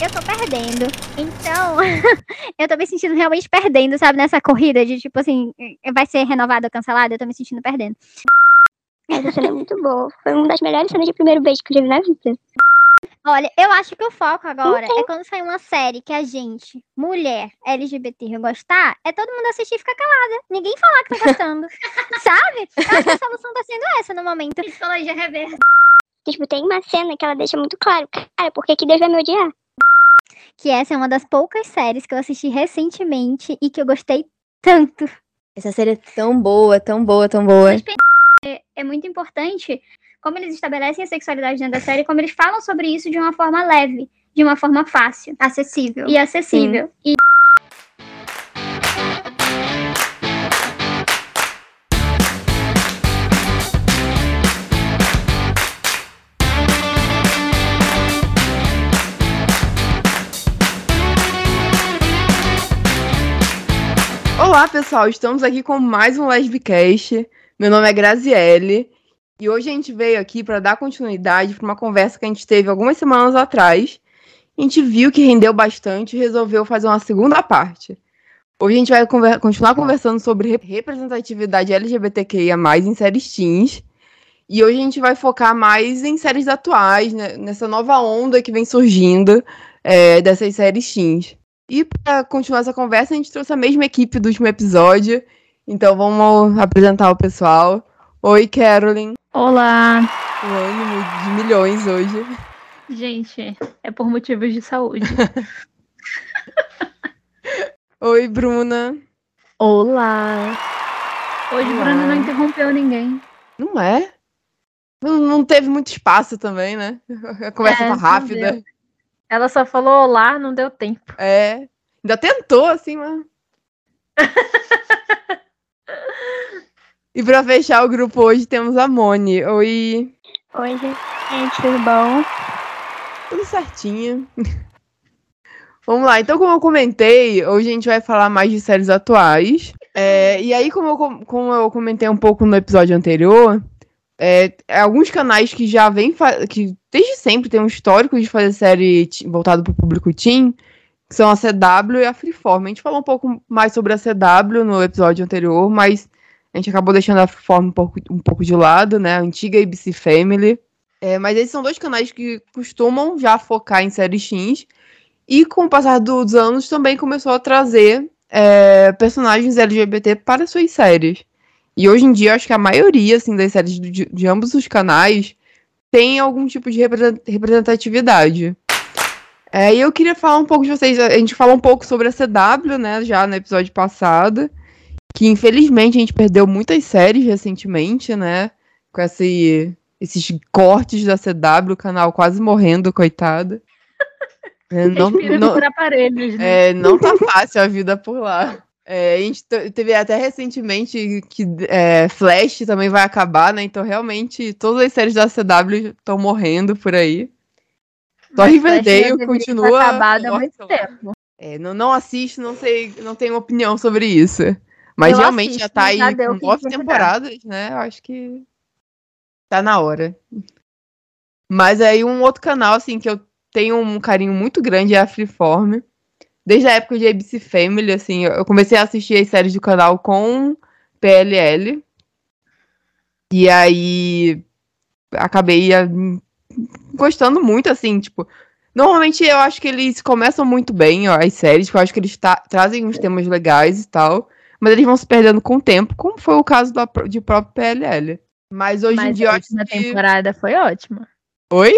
eu tô perdendo. Então, eu tô me sentindo realmente perdendo, sabe? Nessa corrida de tipo assim, vai ser renovado ou cancelado, eu tô me sentindo perdendo. Essa cena é muito boa. Foi uma das melhores cenas de primeiro beijo que eu já vi na vida. Olha, eu acho que o foco agora é quando sair uma série que a gente, mulher, LGBT, gostar, é todo mundo assistir e ficar calada. Ninguém falar que tá gostando. sabe? Eu acho que a solução tá sendo essa no momento. Psicologia reversa. Tipo, tem uma cena que ela deixa muito claro, cara, por que que Deus vai me odiar? Que essa é uma das poucas séries que eu assisti recentemente e que eu gostei tanto. Essa série é tão boa, tão boa, tão boa. É, é muito importante como eles estabelecem a sexualidade dentro da série, como eles falam sobre isso de uma forma leve, de uma forma fácil Acessível. e acessível. E Olá, pessoal, estamos aqui com mais um Lesbicast. Meu nome é Graziele e hoje a gente veio aqui para dar continuidade para uma conversa que a gente teve algumas semanas atrás. A gente viu que rendeu bastante e resolveu fazer uma segunda parte. Hoje a gente vai conver continuar conversando sobre rep- representatividade LGBTQIA+, em séries teens. E hoje a gente vai focar mais em séries atuais, né, nessa nova onda que vem surgindo é, dessas séries teens. E para continuar essa conversa, a gente trouxe a mesma equipe do último episódio. Então vamos apresentar o pessoal. Oi, Carolyn. Olá! O ânimo de milhões hoje. Gente, é por motivos de saúde. Oi, Bruna. Olá! Hoje Olá. Bruna não interrompeu ninguém. Não é? Não, não teve muito espaço também, né? A conversa É, tá rápida. deu. Ela só falou olá, não deu tempo. É. Ainda tentou, assim, mas. e pra fechar o grupo hoje temos a Moni. Oi. Oi, gente, tudo bom? Tudo certinho. Vamos lá, então como eu comentei, hoje a gente vai falar mais de séries atuais. É, e aí, como eu, com- como eu comentei um pouco no episódio anterior, é, alguns canais que já fa- que desde sempre tem um histórico de fazer série voltado para o público teen, que são a CW e a Freeform. A gente falou um pouco mais sobre a CW no episódio anterior, mas a gente acabou deixando a Freeform um pouco, um pouco de lado, né? A antiga ABC Family. É, mas esses são dois canais que costumam já focar em séries teens. E com o passar dos anos também começou a trazer é, personagens LGBT para suas séries. E hoje em dia, acho que a maioria assim, das séries de, de ambos os canais tem algum tipo de represent- representatividade. É, e eu queria falar um pouco de vocês. A gente falou um pouco sobre a CW, né, já no episódio passado. Que infelizmente a gente perdeu muitas séries recentemente, né? Com esse, esses cortes da CW, o canal quase morrendo, coitado. É, não, não, por aparelhos, né? é, não tá fácil a vida por lá. É, a gente te- teve até recentemente que é, Flash também vai acabar, né? Então, realmente, todas as séries da CW estão morrendo por aí. Só Riverdale continua. ter acabado há muito tempo. É, não, não assisto, não sei, não tenho opinião sobre isso. Mas Eu realmente já assisto, tá aí já deu com o que nove temporadas, né? Eu acho que tá na hora. Mas aí um outro canal, assim, que eu tenho um carinho muito grande é a Freeform. Desde a época de ABC Family, assim, eu comecei a assistir as séries do canal com PLL. E aí acabei ah, gostando muito, assim, tipo. Normalmente eu acho que eles começam muito bem, ó, as séries, porque eu acho que eles trazem uns temas legais e tal. Mas eles vão se perdendo com o tempo, como foi o caso pró- de próprio PLL. Mas hoje em Mas dia eu a última que. temporada foi ótima. Oi?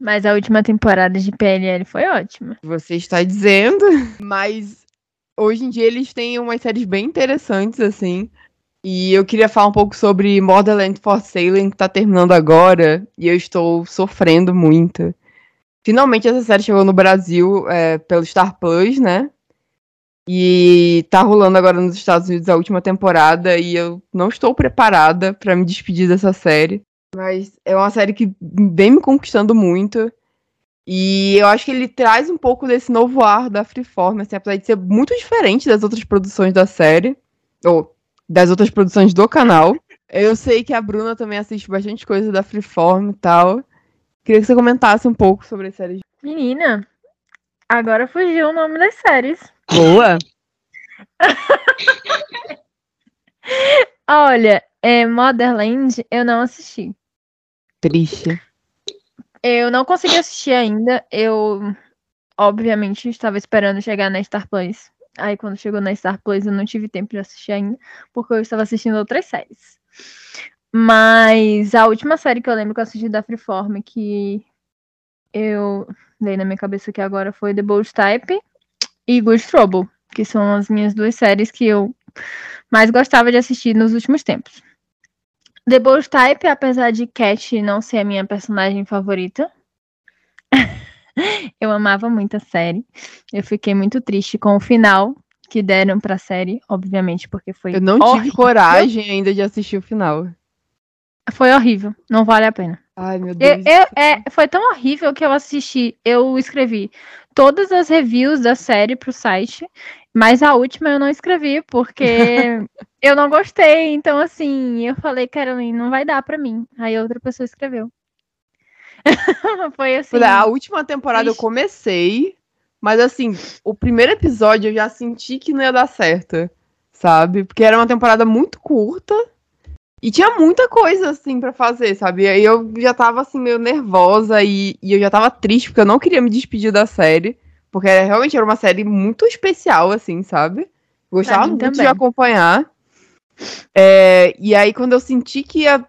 Mas a última temporada de PLL foi ótima. Você está dizendo. Mas hoje em dia eles têm umas séries bem interessantes, assim. E eu queria falar um pouco sobre Borderland for Sailing, que tá terminando agora. E eu estou sofrendo muito. Finalmente essa série chegou no Brasil é, pelo Star Plus, né? E tá rolando agora nos Estados Unidos a última temporada. E eu não estou preparada pra me despedir dessa série. Mas é uma série que vem me conquistando muito. E eu acho que ele traz um pouco desse novo ar da Freeform, assim, apesar de ser muito diferente das outras produções da série, ou das outras produções do canal. Eu sei que a Bruna também assiste bastante coisa da Freeform e tal. Queria que você comentasse um pouco sobre as séries. Menina, Agora fugiu o nome das séries. Boa. Olha, é, Motherland eu não assisti. Triste. Eu não consegui assistir ainda. Eu, obviamente, estava esperando chegar na Star Plus. Aí, quando chegou na Star Plus, eu não tive tempo de assistir ainda, porque eu estava assistindo outras séries. Mas a última série que eu lembro que eu assisti da Freeform, que eu dei na minha cabeça aqui agora, foi The Bold Type e Good Trouble, que são as minhas duas séries que eu mais gostava de assistir nos últimos tempos. The Bold Type, apesar de Cat não ser a minha personagem favorita, eu amava muito a série. Eu fiquei muito triste com o final que deram pra série, obviamente, porque foi Eu não tive horrível. coragem ainda de assistir o final. Foi horrível, não vale a pena. Ai, meu Eu- Deus. eu- é, foi tão horrível que eu assisti, eu escrevi todas as reviews da série pro site, mas a última eu não escrevi porque eu não gostei. Então, assim, eu falei, Caroline, não vai dar pra mim. Aí outra pessoa escreveu. foi assim. A última temporada eu comecei, mas assim, o primeiro episódio eu já senti que não ia dar certo, sabe? Porque era uma temporada muito curta e tinha muita coisa, assim, pra fazer, sabe? E aí eu já tava, assim, meio nervosa e, e eu já tava triste porque eu não queria me despedir da série, porque realmente era uma série muito especial, assim, sabe? Gostava muito de também. acompanhar. É, e aí, quando eu senti que ia,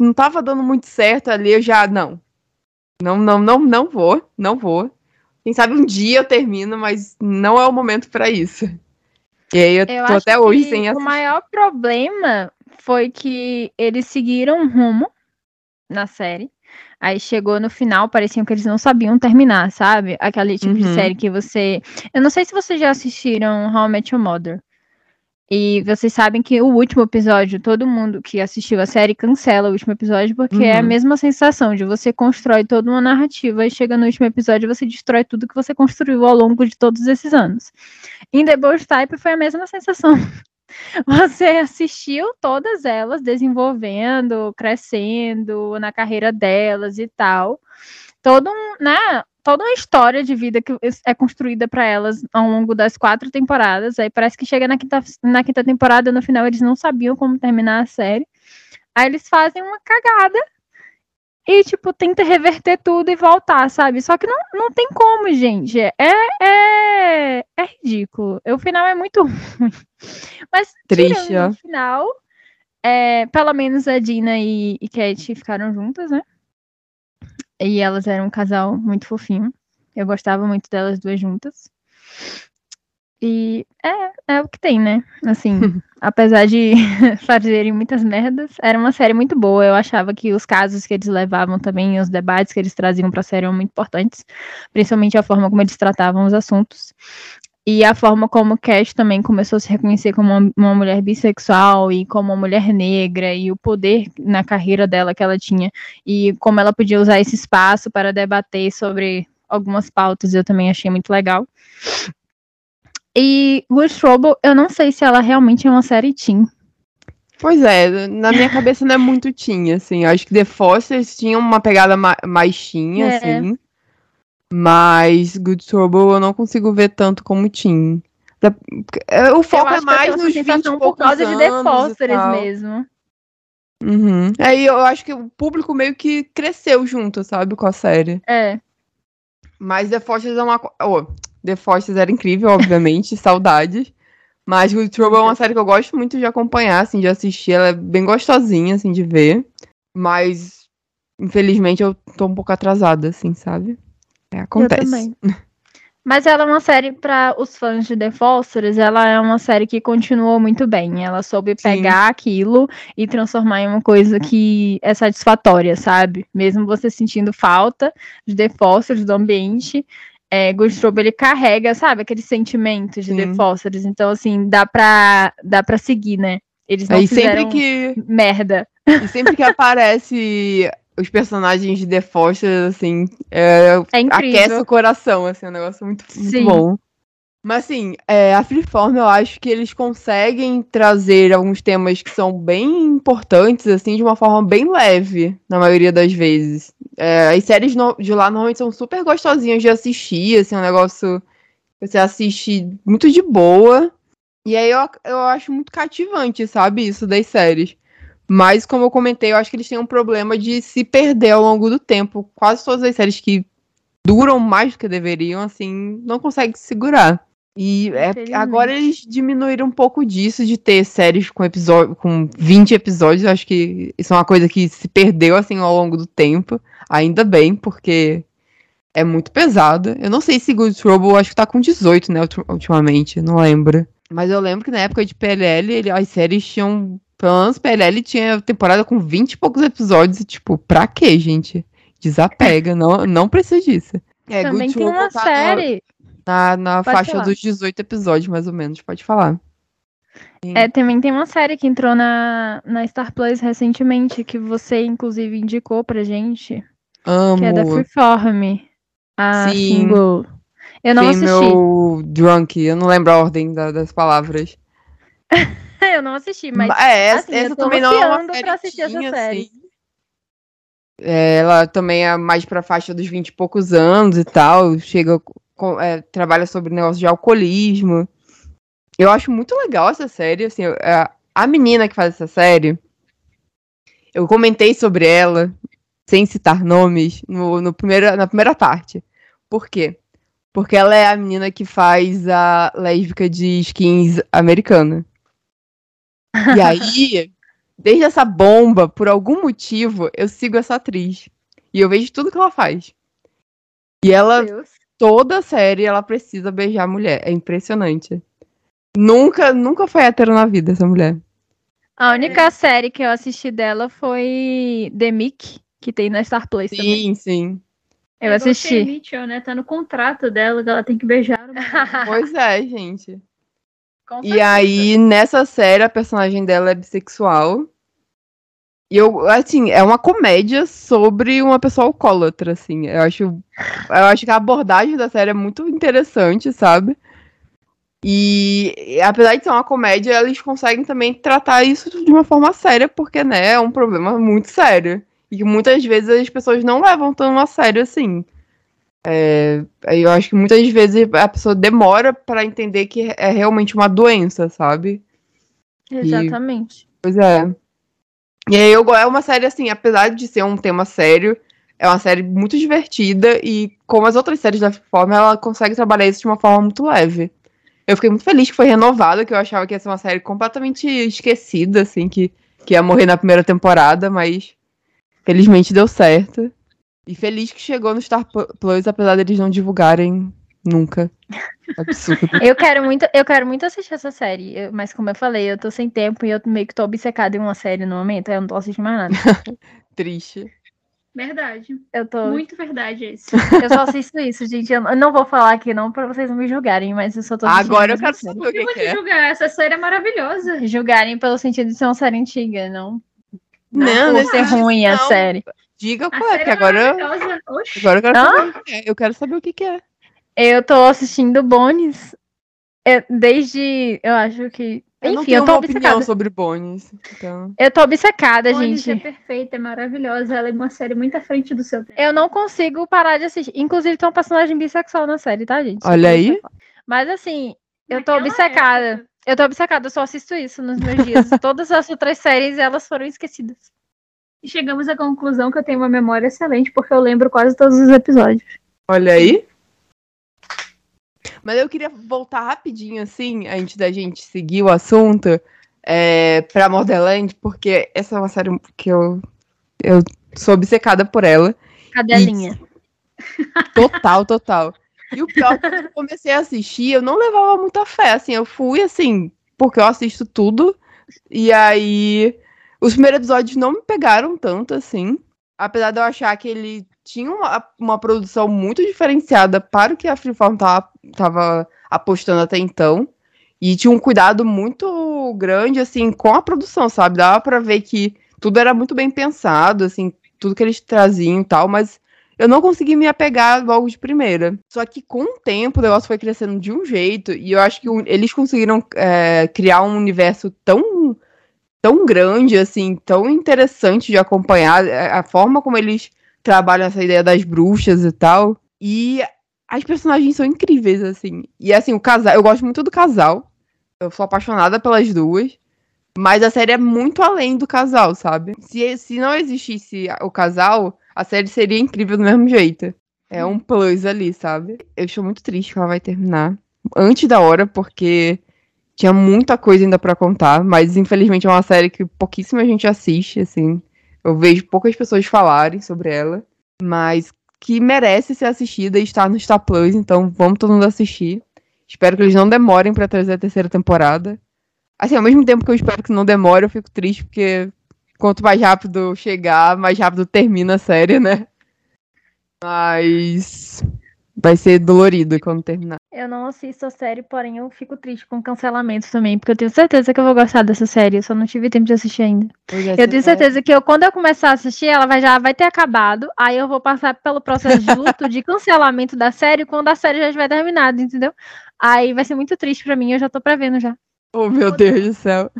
não tava dando muito certo ali, eu já, não, não, não, não, não vou, não vou. Quem sabe um dia eu termino, mas não é o momento pra isso. E aí eu, Eu tô até hoje sem O assistir. maior problema foi que eles seguiram um rumo na série. Aí chegou no final, parecia que eles não sabiam terminar, sabe? Aquele tipo de Uhum. série que você. Eu não sei se vocês já assistiram How I Met Your Mother. E vocês sabem que o último episódio, todo mundo que assistiu a série cancela o último episódio, porque é a Uhum. mesma sensação de você constrói toda uma narrativa e chega no último episódio e você destrói tudo que você construiu ao longo de todos esses anos. Em The Bold Type foi a mesma sensação. Você assistiu todas elas desenvolvendo, crescendo na carreira delas e tal. Todo um, né, toda uma história de vida que é construída para elas ao longo das quatro temporadas. Aí parece que chega na quinta, na quinta temporada, no final eles não sabiam como terminar a série. Aí eles fazem uma cagada e, tipo, tenta reverter tudo e voltar, sabe? Só que não, não tem como, gente. É, é, é ridículo. O final é muito ruim. Mas, Triste, ó. o final, é, pelo menos a Dina e, e Cat ficaram juntas, né? E elas eram um casal muito fofinho. Eu gostava muito delas duas juntas. E é, é o que tem, né? Assim, apesar de fazerem muitas merdas, era uma série muito boa. Eu achava que os casos que eles levavam também, os debates que eles traziam pra série eram muito importantes, principalmente a forma como eles tratavam os assuntos. E a forma como Cash também começou a se reconhecer como uma, uma mulher bissexual e como uma mulher negra e o poder na carreira dela que ela tinha e como ela podia usar esse espaço para debater sobre algumas pautas, eu também achei muito legal. E Good Trouble, eu não sei se ela realmente é uma série teen. Pois é, na minha cabeça não é muito teen, assim. Acho que The Fosters tinha uma pegada ma mais teen, É. assim. Mas Good Trouble eu não consigo ver tanto como teen. Da- é, O foco eu é eu mais nos 20 sensação e por causa de The Fosters mesmo. Uhum. Aí eu acho que o público meio que cresceu junto, sabe, com a série. É. Mas The Fosters é uma. Oh, The Fosters era incrível, obviamente, saudades. Mas Good Trouble é uma série que eu gosto muito de acompanhar, assim, de assistir. Ela é bem gostosinha, assim, de ver. Mas, infelizmente, eu tô um pouco atrasada, assim, sabe? É, acontece. Eu também. Mas ela é uma série para os fãs de The Fosters, ela é uma série que continuou muito bem. Ela soube Sim. pegar aquilo e transformar em uma coisa que é satisfatória, sabe? Mesmo você sentindo falta de The Fosters, do ambiente, é, ele carrega, sabe? Aquele sentimento de The Sim. Fosters. Então, assim, dá pra, dá pra seguir, né? Eles não Aí fizeram sempre que, merda. e sempre que aparece os personagens de The Fosters, assim, é, É aquece o coração, assim, é um negócio muito, muito bom. Mas assim, é, a Freeform eu acho que eles conseguem trazer alguns temas que são bem importantes, assim, de uma forma bem leve, na maioria das vezes. É, as séries no- de lá normalmente são super gostosinhas de assistir, assim, é um negócio que você assiste muito de boa. E aí eu, eu acho muito cativante, sabe, isso das séries. Mas, como eu comentei, eu acho que eles têm um problema de se perder ao longo do tempo. Quase todas as séries que duram mais do que deveriam, assim, não conseguem segurar. E é, agora eles diminuíram um pouco disso, de ter séries com episódio, com 20 episódios. Eu acho que isso é uma coisa que se perdeu, assim, ao longo do tempo. Ainda bem, porque é muito pesado. Eu não sei se Good Trouble, acho que tá com 18, né, ulti- ultimamente, não lembro. Mas eu lembro que na época de PLL, ele- as séries tinham. Pelo menos PLL tinha temporada com 20 e poucos episódios. E, tipo, pra quê, gente? Desapega, não, não precisa disso. É, Também Good tem uma Trouble tá série. Na, na Pode faixa falar. dos 18 episódios, mais ou menos, pode falar. É, também tem uma série que entrou na, na Star Plus recentemente, que você, inclusive, indicou pra gente, Amo. que é da Freeform. A Sim. single. Eu não assisti. Female Drunk, eu não lembro a ordem da- das palavras. Eu não assisti, mas é, essa, assim, eu essa tô também não é uma pra assistir essa série. assim. É, ela também é mais pra faixa dos 20 e poucos anos e tal. Chega, com- é, trabalha sobre negócio de alcoolismo. Eu acho muito legal essa série. Assim, é, a menina que faz essa série, eu comentei sobre ela, sem citar nomes, no, no primeira, na primeira parte. Por quê? Porque ela é a menina que faz a lésbica de skins americana. E aí, desde essa bomba, por algum motivo, eu sigo essa atriz. E eu vejo tudo que ela faz. E ela, Deus. Toda série, ela precisa beijar a mulher. É impressionante. Nunca, nunca foi hétero na vida, essa mulher. A única série que eu assisti dela foi The Mick, que tem na Star Plus também. Sim, sim. Eu É assisti. Mitchell, né? Tá no contrato dela que ela tem que beijar. Pois é, gente. E aí, nessa série, a personagem dela é bissexual. E eu, assim, é uma comédia sobre uma pessoa alcoólatra, assim. Eu acho, eu acho que a abordagem da série é muito interessante, sabe? E, e apesar de ser uma comédia, eles conseguem também tratar isso de uma forma séria, porque, né, é um problema muito sério. E que muitas vezes as pessoas não levam tão a sério assim. É, eu acho que muitas vezes a pessoa demora pra entender que é realmente uma doença, sabe? Exatamente. Pois é. E aí eu, é uma série assim, apesar de ser um tema sério, é uma série muito divertida e como as outras séries da Freeform, ela consegue trabalhar isso de uma forma muito leve. Eu fiquei muito feliz que foi renovada, que eu achava que ia ser uma série completamente esquecida, assim, que, que ia morrer na primeira temporada, mas felizmente deu certo. E feliz que chegou no Star Plus, apesar deles não divulgarem nunca. Absurdo. Eu quero muito, eu quero muito assistir essa série, eu- mas como eu falei, eu tô sem tempo e eu meio que tô obcecada em uma série no momento, aí eu não tô assistindo mais nada. Triste. Verdade. Eu tô, Muito verdade esse. eu só assisto isso, gente. Eu eu não vou falar aqui não pra vocês não me julgarem, mas eu só tô Agora eu quero saber o Eu que, vou que te é. julgar, essa série é maravilhosa. Julgarem pelo sentido de ser uma série antiga, não Não, por não ser ruim a não. série. Diga A qual é, série porque é agora, maravilhosa. Oxi. agora eu quero Hã? saber o que é. Eu quero saber o que, que é. Eu tô assistindo Bones é, desde, eu acho que, Eu não enfim, tenho eu tô uma opinião obcecada. sobre Bones. Então... Eu tô obcecada, Bones é gente. perfeita, é maravilhosa. Ela é uma série muito à frente do seu tempo. Eu não consigo parar de assistir. Inclusive, tem um personagem bissexual na série, tá, gente? Olha aí. Mas assim, eu tô Naquela obcecada. época. Eu tô obcecada, eu só assisto isso nos meus dias. Todas as outras séries, elas foram esquecidas. E chegamos à conclusão que eu tenho uma memória excelente, porque eu lembro quase todos os episódios. Olha aí. Mas eu queria voltar rapidinho, assim, antes da gente seguir o assunto, é, pra Borderland, porque essa é uma série que eu, eu sou obcecada por ela. Cadelinha. Total, total. E o pior é que quando eu comecei a assistir, eu não levava muita fé, assim, eu fui assim, porque eu assisto tudo, e aí os primeiros episódios não me pegaram tanto, assim, apesar de eu achar que ele tinha uma, uma produção muito diferenciada para o que a Freeform tava, tava apostando até então, e tinha um cuidado muito grande, assim, com a produção, sabe? Dava pra ver que tudo era muito bem pensado, assim, tudo que eles traziam e tal, mas eu não consegui me apegar logo de primeira. Só que com o tempo o negócio foi crescendo de um jeito, e eu acho que eles conseguiram é, criar um universo tão, tão grande, assim, tão interessante de acompanhar, a a forma como eles trabalham essa ideia das bruxas e tal. E as personagens são incríveis, assim. E assim, o casal, eu gosto muito do casal. Eu sou apaixonada pelas duas. Mas a série é muito além do casal, sabe? Se, se não existisse o casal, a série seria incrível do mesmo jeito. É um plus ali, sabe? Eu estou muito triste que ela vai terminar antes da hora, porque tinha muita coisa ainda pra contar, mas infelizmente é uma série que pouquíssima gente assiste, assim. Eu vejo poucas pessoas falarem sobre ela, mas que merece ser assistida e está no Star Plus, então vamos todo mundo assistir. Espero que eles não demorem pra trazer a terceira temporada. Assim, ao mesmo tempo que eu espero que não demore, eu fico triste porque quanto mais rápido chegar, mais rápido termina a série, né? Mas vai ser dolorido quando terminar. Eu não assisto a série, porém eu fico triste com cancelamentos também, porque eu tenho certeza que eu vou gostar dessa série, eu só não tive tempo de assistir ainda. É, Eu tenho vai- certeza que eu, quando eu começar a assistir, ela vai, já vai ter acabado, aí eu vou passar pelo processo de luto de cancelamento da série quando a série já estiver terminada, entendeu? Aí vai ser muito triste pra mim, eu já tô prevendo já. Oh, meu Deus do céu.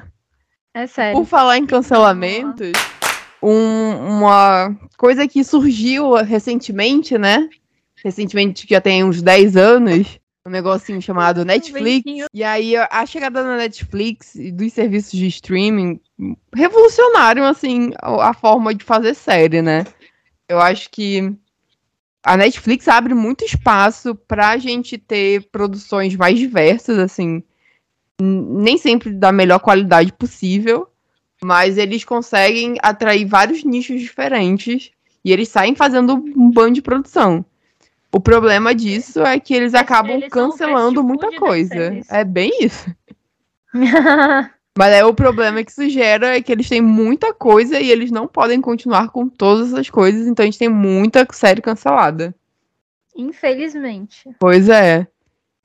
É sério. Por falar em cancelamentos, um- uma coisa que surgiu recentemente, né? Recentemente, que já tem uns 10 anos, um negocinho chamado Netflix. E aí, a chegada da Netflix e dos serviços de streaming revolucionaram, assim, a forma de fazer série, né? Eu acho que a Netflix abre muito espaço pra gente ter produções mais diversas, assim, nem sempre da melhor qualidade possível, mas eles conseguem atrair vários nichos diferentes e eles saem fazendo um bando de produção. O problema disso é que eles acabam eles cancelando muita coisa. É bem isso. Mas é o problema que isso gera é que eles têm muita coisa e eles não podem continuar com todas essas coisas, então a gente tem muita série cancelada. Infelizmente. Pois é.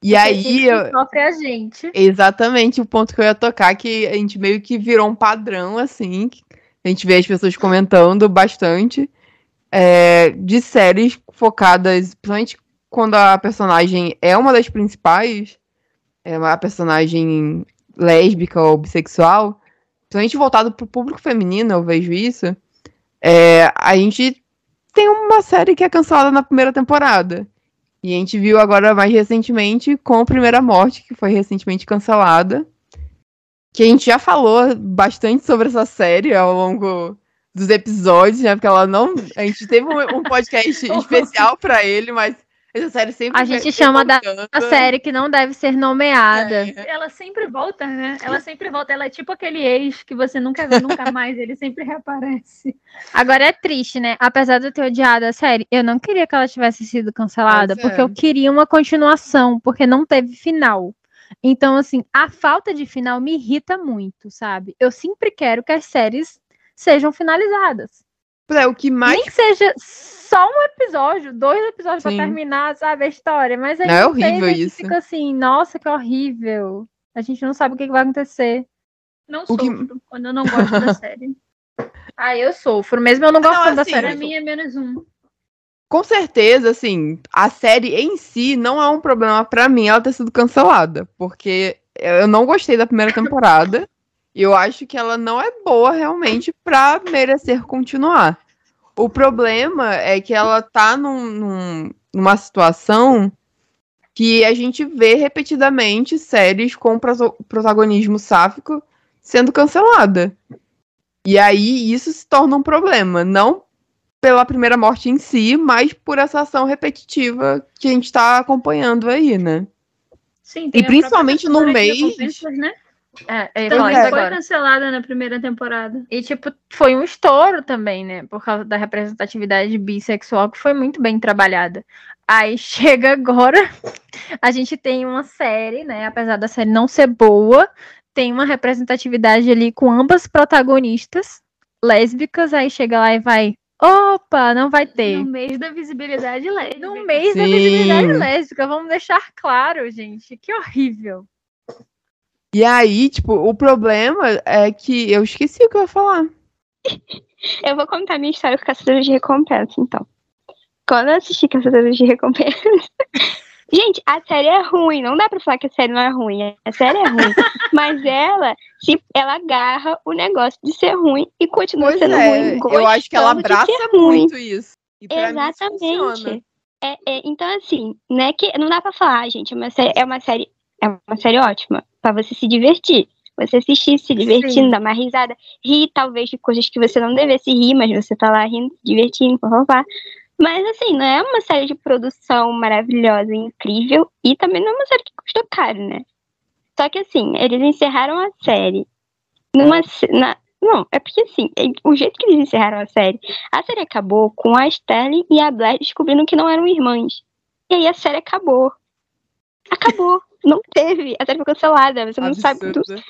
E Porque aí, eu- sofre é a gente. exatamente o ponto que eu ia tocar, que a gente meio que virou um padrão, assim, a gente vê as pessoas comentando bastante, é, de séries focadas, principalmente quando a personagem é uma das principais, é uma personagem lésbica ou bissexual, principalmente voltado pro público feminino, eu vejo isso, é, a gente tem uma série que é cancelada na primeira temporada. E a gente viu agora mais recentemente com a Primeira Morte, que foi recentemente cancelada. Que a gente já falou bastante sobre essa série ao longo dos episódios, né? Porque ela não. A gente teve um, um podcast especial pra ele, mas essa série sempre. A gente chama da- voltando. A série que não deve ser nomeada. Ela sempre volta, né? Ela sempre volta. Ela é tipo aquele ex que você nunca vê nunca mais. Ele sempre reaparece. Agora é triste, né? Apesar de eu ter odiado a série, eu não queria que ela tivesse sido cancelada, Pois é. porque eu queria uma continuação, porque não teve final. Então, assim, a falta de final me irrita muito, sabe? Eu sempre quero que as séries sejam finalizadas. É, o que mais. Nem que seja só um episódio, dois episódios pra Sim. terminar, sabe, a história. Mas aí Não, é horrível isso. Fica assim, nossa, que horrível. A gente não sabe o que vai acontecer. Não O que- sofro quando eu não gosto da série. Ah, eu sofro, mesmo eu não gostando da assim, série. Pra mim é menos um. Com certeza, assim, a série em si não é um problema pra mim ela ter sido cancelada, porque eu não gostei da primeira temporada e eu acho que ela não é boa realmente pra merecer continuar. O problema é que ela tá num- num- numa situação que a gente vê repetidamente séries com protagonismo sáfico sendo cancelada. E aí isso se torna um problema, não pela primeira morte em si, mas por essa ação repetitiva que a gente tá acompanhando aí, né? Sim, E principalmente no mês- Né? É, ia Também foi agora. cancelada na primeira temporada. E, tipo, foi um estouro também, né? Por causa da representatividade bissexual, que foi muito bem trabalhada. Aí chega agora, a gente tem uma série, né? Apesar da série não ser boa, tem uma representatividade ali com ambas protagonistas lésbicas. Aí chega lá e vai. Opa, não vai ter. No mês da visibilidade lésbica. No mês da Sim. visibilidade lésbica, vamos deixar claro, gente. Que horrível. E aí, tipo, o problema é que eu esqueci o que eu ia falar. Eu vou contar minha história com caçadores de recompensa, então. quando eu assisti Caçadores de Recompensa. Gente, a série é ruim, não dá pra falar que a série não é ruim. A série é ruim. mas ela, se ela agarra o negócio de ser ruim e continua Pois sendo é, ruim. eu acho que ela abraça ser ruim. muito isso. E mim isso. Exatamente. É, é, então, assim, né, que não dá pra falar, gente, é uma série, é uma série, é uma série ótima pra você se divertir. Você assistir, se divertindo, Sim. dar uma risada, rir talvez de coisas que você não devesse rir, mas você tá lá rindo, se divertindo, papapá. Mas assim, não é uma série de produção maravilhosa, incrível, e também não é uma série que custou caro, né? Só que assim, eles encerraram a série numa. Na, não, é porque assim, é- o jeito que eles encerraram a série, a série acabou com a Sterling e a Blair descobrindo que não eram irmãs. E aí a série acabou. Acabou. Não teve. A série foi cancelada. Você não sabe. tu- Absurdo.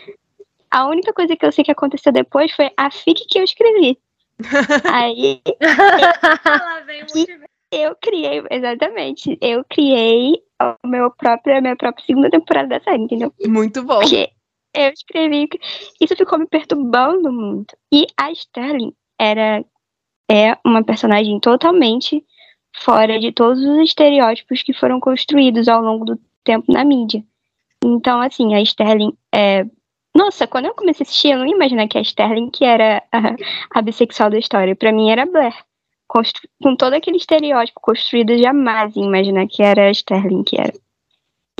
A única coisa que eu sei que aconteceu depois foi a fic que eu escrevi. aí eu criei, exatamente, eu criei a meu próprio, a minha própria segunda temporada da série, entendeu? Muito bom. Porque eu escrevi. Isso ficou me perturbando muito. E a Sterling era é uma personagem totalmente fora de todos os estereótipos que foram construídos ao longo do tempo na mídia. Então, assim, a Sterling é. Nossa, quando eu comecei a assistir, eu não ia imaginar que a Sterling que era a, a bissexual da história. Pra mim era Blair. Constru- Com todo aquele estereótipo construído, eu jamais ia imaginar que era a Sterling que era.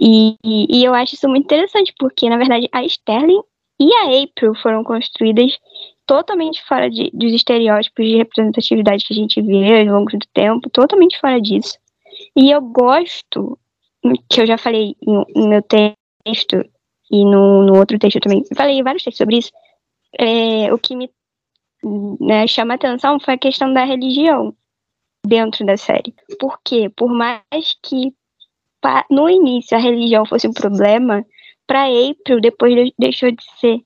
E, e, e eu acho isso muito interessante, porque, na verdade, a Sterling e a April foram construídas totalmente fora de, dos estereótipos de representatividade que a gente vê ao longo do tempo, totalmente fora disso. E eu gosto, que eu já falei no, no meu texto e no, no outro texto também, falei vários textos sobre isso, é, o que me né, chama atenção foi a questão da religião dentro da série. Porque, por mais que no início a religião fosse um problema, pra April depois de- deixou de ser.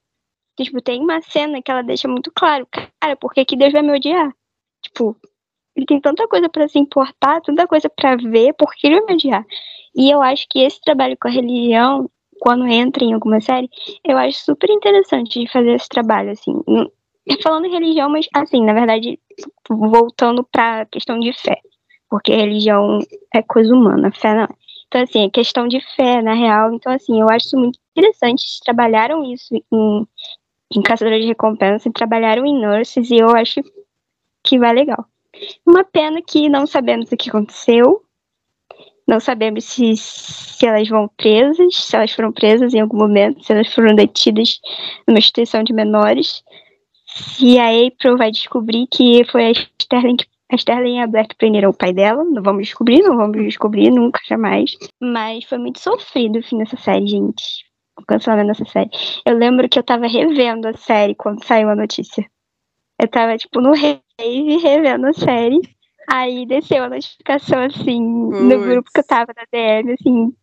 Tipo, tem uma cena que ela deixa muito claro, cara, por que Deus vai me odiar? Tipo, ele tem tanta coisa pra se importar, tanta coisa pra ver, por que ele vai me odiar? E eu acho que esse trabalho com a religião, quando entra em alguma série, eu acho super interessante de fazer esse trabalho, assim. Não- Falando em religião, mas assim, na verdade, voltando pra questão de fé. Porque religião é coisa humana, fé não é. Então, assim, é questão de fé, na real. Então, assim, eu acho muito interessante. Eles trabalharam isso em, em Caçadora de Recompensa, trabalharam em Nurses, e eu acho que vai legal. Uma pena que não sabemos o que aconteceu. Não sabemos se, se elas vão presas, se elas foram presas em algum momento, se elas foram detidas numa instituição de menores. Se a April vai descobrir que foi a Sterling a Sterling e a Black prenderam o pai dela. Não vamos descobrir, não vamos descobrir nunca, jamais. Mas foi muito sofrido o fim dessa série, gente. O cancelamento dessa série. Eu lembro que eu tava revendo a série quando saiu a notícia. Eu tava, tipo, no rave, revendo a série. Aí desceu a notificação, assim, no Puts. grupo que eu tava da DM, assim,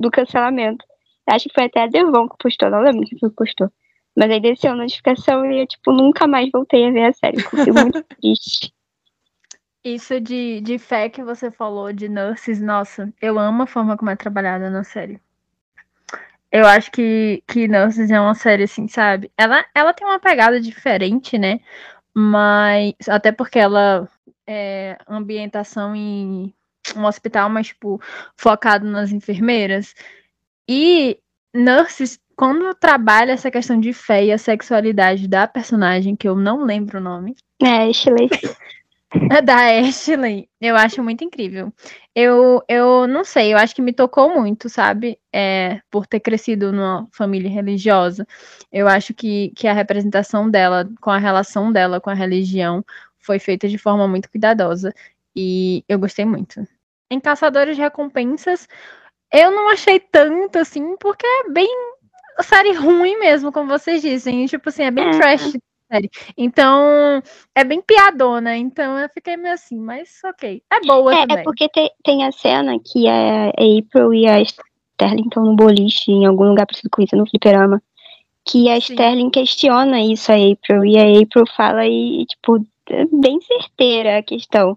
do cancelamento. Acho que foi até a Devon que postou, não lembro quem postou. Mas aí desceu a notificação e eu, tipo, nunca mais voltei a ver a série. fiquei muito triste. Isso de, de fé que você falou de nurses, nossa, eu amo a forma como é trabalhada na série. Eu acho que, que Nurses é uma série assim, sabe? Ela, ela tem uma pegada diferente, né? Mas até porque ela é ambientação em um hospital, mas tipo, focado nas enfermeiras. E Nurses, quando trabalha essa questão de fé e a sexualidade da personagem, que eu não lembro o nome, É, Ashley. da Ashley, eu acho muito incrível. Eu, eu não sei, eu acho que me tocou muito, sabe? É, por ter crescido numa família religiosa. Eu acho que, que a representação dela, com a relação dela com a religião, foi feita de forma muito cuidadosa. E eu gostei muito. Em Caçadores de Recompensas, eu não achei tanto assim, porque é bem série ruim mesmo, como vocês dizem. Tipo assim, é bem É. trash série. Então, é bem piadona. Então eu fiquei meio assim, mas ok. É boa É, também. é porque te- tem a cena que a April e a Sterling estão no boliche, em algum lugar parecido com isso, no fliperama. Que a Sim. Sterling questiona isso a April. E a April fala e, tipo, é bem certeira a questão.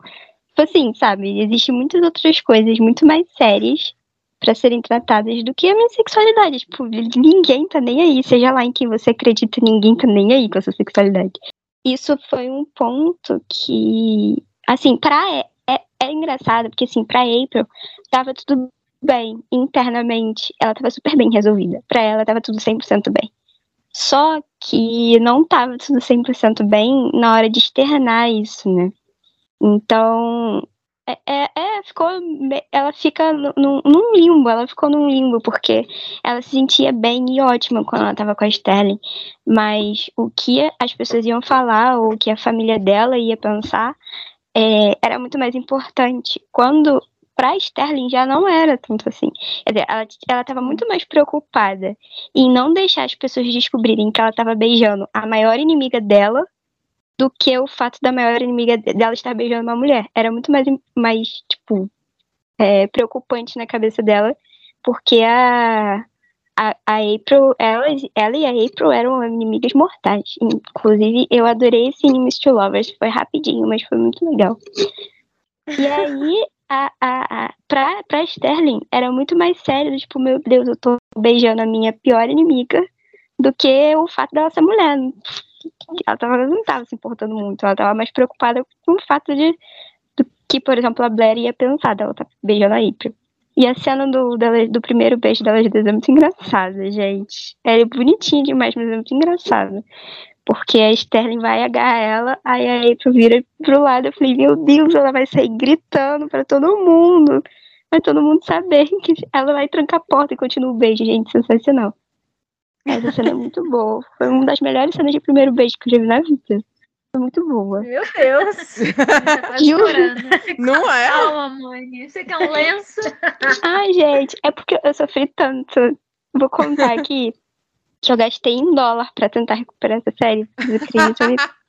Tipo assim, sabe? Existem muitas outras coisas muito mais sérias pra serem tratadas do que a minha sexualidade. Tipo, ninguém tá nem aí. Seja lá em quem você acredita, ninguém tá nem aí com a sua sexualidade. Isso foi um ponto que, assim, pra, é, é engraçado, porque assim, pra April, tava tudo bem internamente. Ela tava super bem resolvida. Pra ela, tava tudo 100% bem. Só que não tava tudo 100% bem na hora de externar isso, né? Então, é, é, é, ficou, ela fica num, num, limbo, ela ficou num limbo, porque ela se sentia bem e ótima quando ela estava com a Sterling, mas o que as pessoas iam falar, ou o que a família dela ia pensar, é, era muito mais importante. Quando para Sterling já não era tanto assim. Quer dizer, ela estava muito mais preocupada em não deixar as pessoas descobrirem que ela estava beijando a maior inimiga dela do que o fato da maior inimiga dela estar beijando uma mulher. Era muito mais, mais tipo, é, preocupante na cabeça dela, porque a, a, a April, ela, ela e a April eram inimigas mortais. Inclusive, eu adorei esse Enemies to Lovers, foi rapidinho, mas foi muito legal. E aí, a, a, a, pra, pra Sterling, era muito mais sério, tipo, meu Deus, eu tô beijando a minha pior inimiga, do que o fato dela ser mulher. Ela tava, não tava se importando muito, ela tava mais preocupada com o fato de do que, por exemplo, a Blair ia pensar dela tá beijando a April. E a cena do, dela, do primeiro beijo delas duas é muito engraçada, gente. É bonitinha demais, mas é muito engraçada. Porque a Sterling vai agarrar ela, aí a April vira pro lado. Eu falei, meu Deus, ela vai sair gritando pra todo mundo. Vai todo mundo saber que ela vai trancar a porta e continua o beijo, gente. Sensacional. Essa cena é muito boa. Foi uma das melhores cenas de primeiro beijo que eu já vi na vida. Foi muito boa. Meu Deus! tá Juro. Não é? Calma, mãe. Você quer um lenço? Ai, gente, é porque eu sofri tanto. Vou contar aqui eu gastei em dólar pra tentar recuperar essa série.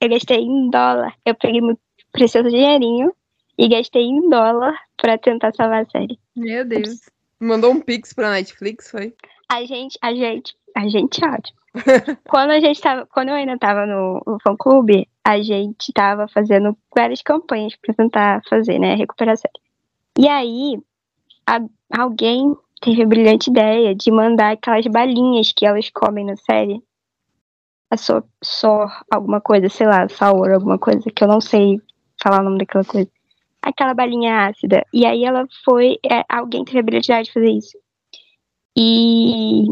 Eu gastei em dólar. Eu peguei meu precioso dinheirinho e gastei em dólar pra tentar salvar a série. Meu Deus. Mandou um pix pra Netflix, foi? A gente, a gente, a gente é ótimo. quando a gente tava, quando eu ainda tava no, no fã clube, a gente tava fazendo várias campanhas pra tentar fazer, né, recuperar a série. E aí, a, alguém teve a brilhante ideia de mandar aquelas balinhas que elas comem na série. A só, só alguma coisa, sei lá, sour, alguma coisa, que eu não sei falar o nome daquela coisa. Aquela balinha ácida. E aí ela foi. É, alguém teve a brilhante de fazer isso. E,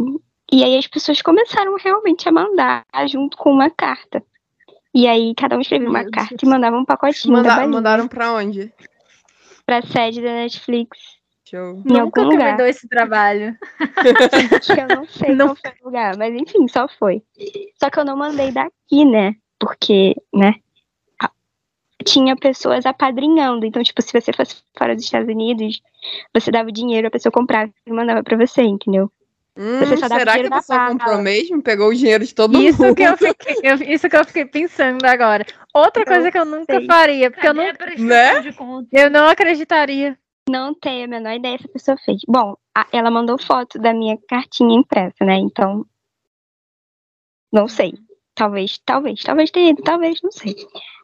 e aí as pessoas começaram realmente a mandar junto com uma carta. E aí cada um escrevia uma carta e mandava um pacotinho da Manda- mandaram pra onde? pra sede da Netflix. Show. Em Nunca esse trabalho. que eu não sei Não. qual foi o lugar, mas enfim, só foi. Só que eu não mandei daqui, né? Porque, né? Tinha pessoas apadrinhando. Então, tipo, se você fosse fora dos Estados Unidos, você dava o dinheiro, a pessoa comprava e mandava pra você, entendeu? Hum, Você só dá será que a pessoa bala. comprou mesmo? Pegou o dinheiro de todo Isso mundo? que, eu fiquei, eu- isso que eu fiquei pensando agora. Outra Eu coisa que eu nunca sei. faria, porque eu Cadê não, a prestação Né? eu não acreditaria. Não tenho a menor ideia se a pessoa fez. Bom, a- ela mandou foto da minha cartinha impressa, né? Então. Não sei. Talvez, talvez, talvez tenha ido, talvez, não sei.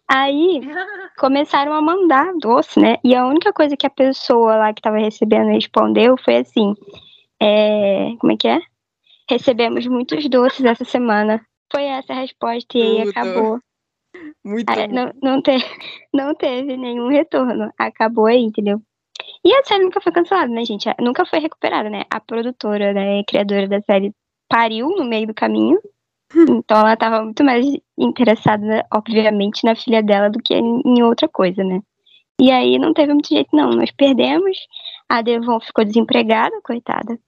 Aí começaram a mandar doce, né? E a única coisa que a pessoa lá que tava recebendo respondeu foi assim: é, como é que é? Recebemos muitos doces essa semana. Foi essa a resposta e aí Tudo. acabou. Muito Ah, não, não, teve, não teve nenhum retorno. Acabou aí, entendeu? E a série nunca foi cancelada, né, gente? Nunca foi recuperada, né? A produtora, né, criadora da série pariu no meio do caminho. Então ela tava muito mais interessada, obviamente, na filha dela do que em outra coisa, né? E aí não teve muito jeito, não. Nós perdemos. A Devon ficou desempregada, coitada.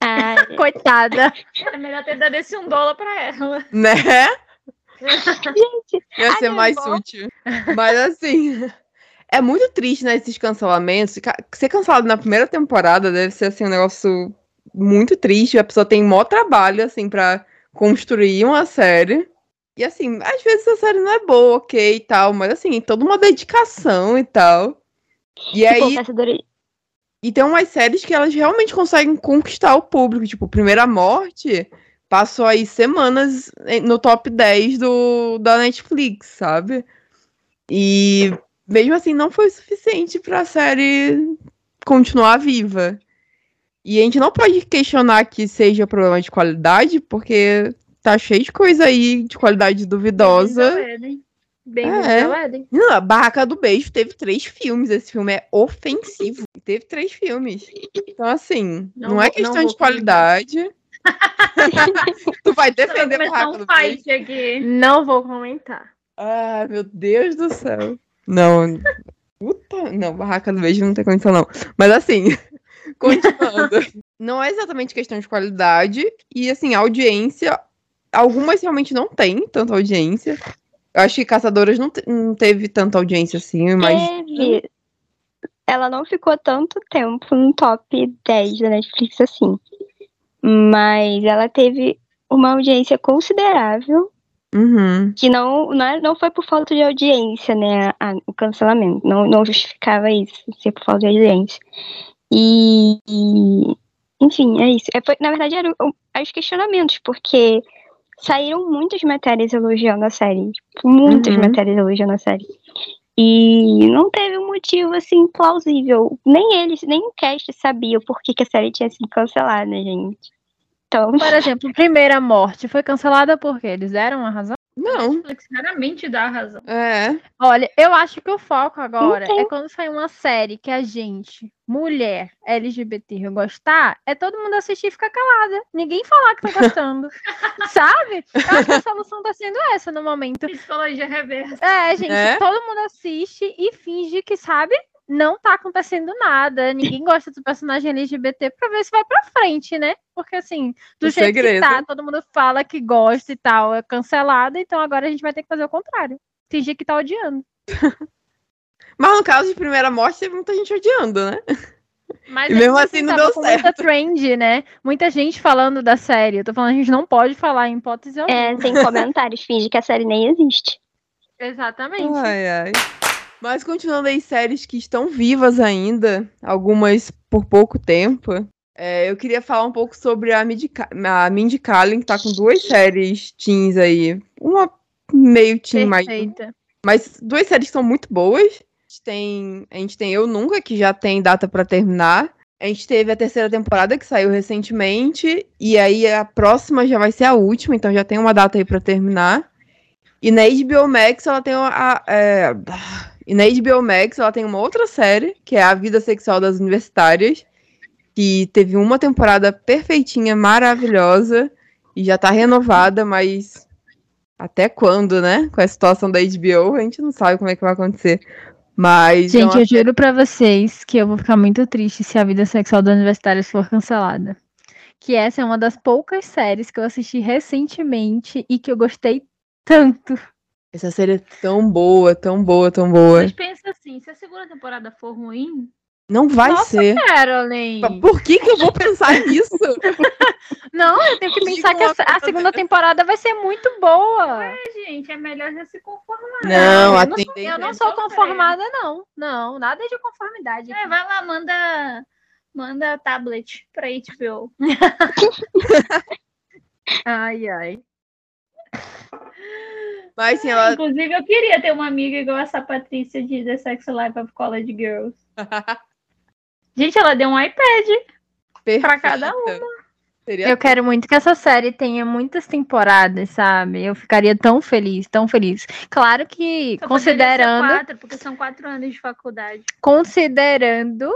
A, Coitada. É melhor ter dado esse um dólar pra ela. Né? gente, Ia ser Ah, mais útil. Mas assim. É muito triste, né, esses cancelamentos. Ca- Ser cancelado na primeira temporada deve ser assim um negócio muito triste. A pessoa tem maior trabalho, assim, pra construir uma série. E assim, às vezes a série não é boa, ok e tal, mas assim, toda uma dedicação e tal. E tipo, aí, e tem umas séries que elas realmente conseguem conquistar o público. Tipo, Primeira Morte passou aí semanas em- no top 10 do, da Netflix, sabe? E mesmo assim não foi o suficiente pra série continuar viva. E a gente não pode questionar que seja problema de qualidade, porque tá cheio de coisa aí de qualidade duvidosa. Bem é? Não, a Barraca do Beijo teve três filmes. Esse filme é ofensivo. Teve três filmes. Então, assim, Não não, é questão não de qualidade. tu vai defender começar Barraca um do Beijo? aqui. Não vou comentar. Ah, meu Deus do céu. Não. Puta. Não, Barraca do Beijo não tem condição, não. Mas assim, continuando. não é exatamente questão de qualidade. E assim, audiência. Algumas realmente não tem tanta audiência. Eu acho que Caçadoras não, não teve tanta audiência assim, mas. Teve. Ela não ficou tanto tempo no top 10 da Netflix assim. Mas ela teve uma audiência considerável, Uhum. que não, não, é- não foi por falta de audiência, né? a- o cancelamento. Não, não justificava isso, ser por falta de audiência. E. e- enfim, é isso. É, foi- na verdade, eram os questionamentos, porque saíram muitas matérias elogiando a série. Tipo, muitas Uhum. matérias elogiando a série. E não teve um motivo, assim, plausível. Nem eles, nem o cast sabia por que, que a série tinha sido cancelada, gente. Então, Por exemplo, Primeira Morte foi cancelada porque eles deram uma razão? Não. Netflix raramente dá razão. É. Olha, eu acho que o foco agora tem. é quando sai uma série que a gente, mulher, LGBT, gostar, é todo mundo assistir e ficar calada. Ninguém falar que tá gostando. Sabe? Eu acho que a solução tá sendo essa no momento. Psicologia reversa. É, gente, É? todo mundo assiste e finge que, sabe, não tá acontecendo nada. Ninguém gosta do personagem LGBT pra ver se vai pra frente, né? Porque assim, do O jeito segredo. que tá, todo mundo fala que gosta e tal, é cancelado, então agora a gente vai ter que fazer o contrário. Fingir que tá odiando. Mas no caso de Primeira Morte, teve muita gente odiando, né? Mas E mesmo ainda assim não deu com Muita trend, né? Muita gente falando da série. Eu tô falando, a gente não pode falar em hipótese alguma. é, sem comentários, finge que a série nem existe. Exatamente. Ai, ai. Mas continuando aí, séries que estão vivas ainda, algumas por pouco tempo. é, eu queria falar um pouco sobre a Mindy, Ka- a Mindy Kaling, que tá com duas séries teens aí. Uma meio teen, mais. Mas duas séries que são muito boas. A gente tem, a gente tem Eu Nunca, que já tem data pra terminar. A gente teve a terceira temporada, que saiu recentemente. E aí a próxima já vai ser a última, então já tem uma data aí pra terminar. E na HBO Max ela tem uma, a, é, e na HBO Max ela tem uma outra série, que é A Vida Sexual das Universitárias, que teve uma temporada perfeitinha, maravilhosa, e já tá renovada, mas até quando, né? Com a situação da HBO, a gente não sabe como é que vai acontecer. Mas é Gente, uma eu juro pra vocês que eu vou ficar muito triste se a vida sexual dos universitários for cancelada. Que essa é uma das poucas séries que eu assisti recentemente e que eu gostei tanto. Essa série é tão boa, tão boa, tão boa. Mas pensa assim, se a segunda temporada for ruim, Não vai Nossa, ser. Caroline! Por que que eu vou pensar nisso? Não, eu tenho que pensar que a, a segunda temporada vai ser muito boa. gente, é melhor já se conformar. Não, eu a não sou- tendência- Eu não sou conformada, não. Não, nada de conformidade. É, vai lá, manda, manda tablet pra HBO. Ai, ai. Mas assim, ela. Inclusive, eu queria ter uma amiga igual essa Patrícia de The Sex Life of College Girls. Gente, ela deu um iPad. Pra cada Perfeita. Seria Eu quero muito que essa série tenha muitas temporadas, sabe? Eu ficaria tão feliz, tão feliz. Claro que, Só considerando, Quatro, porque são quatro anos de faculdade. considerando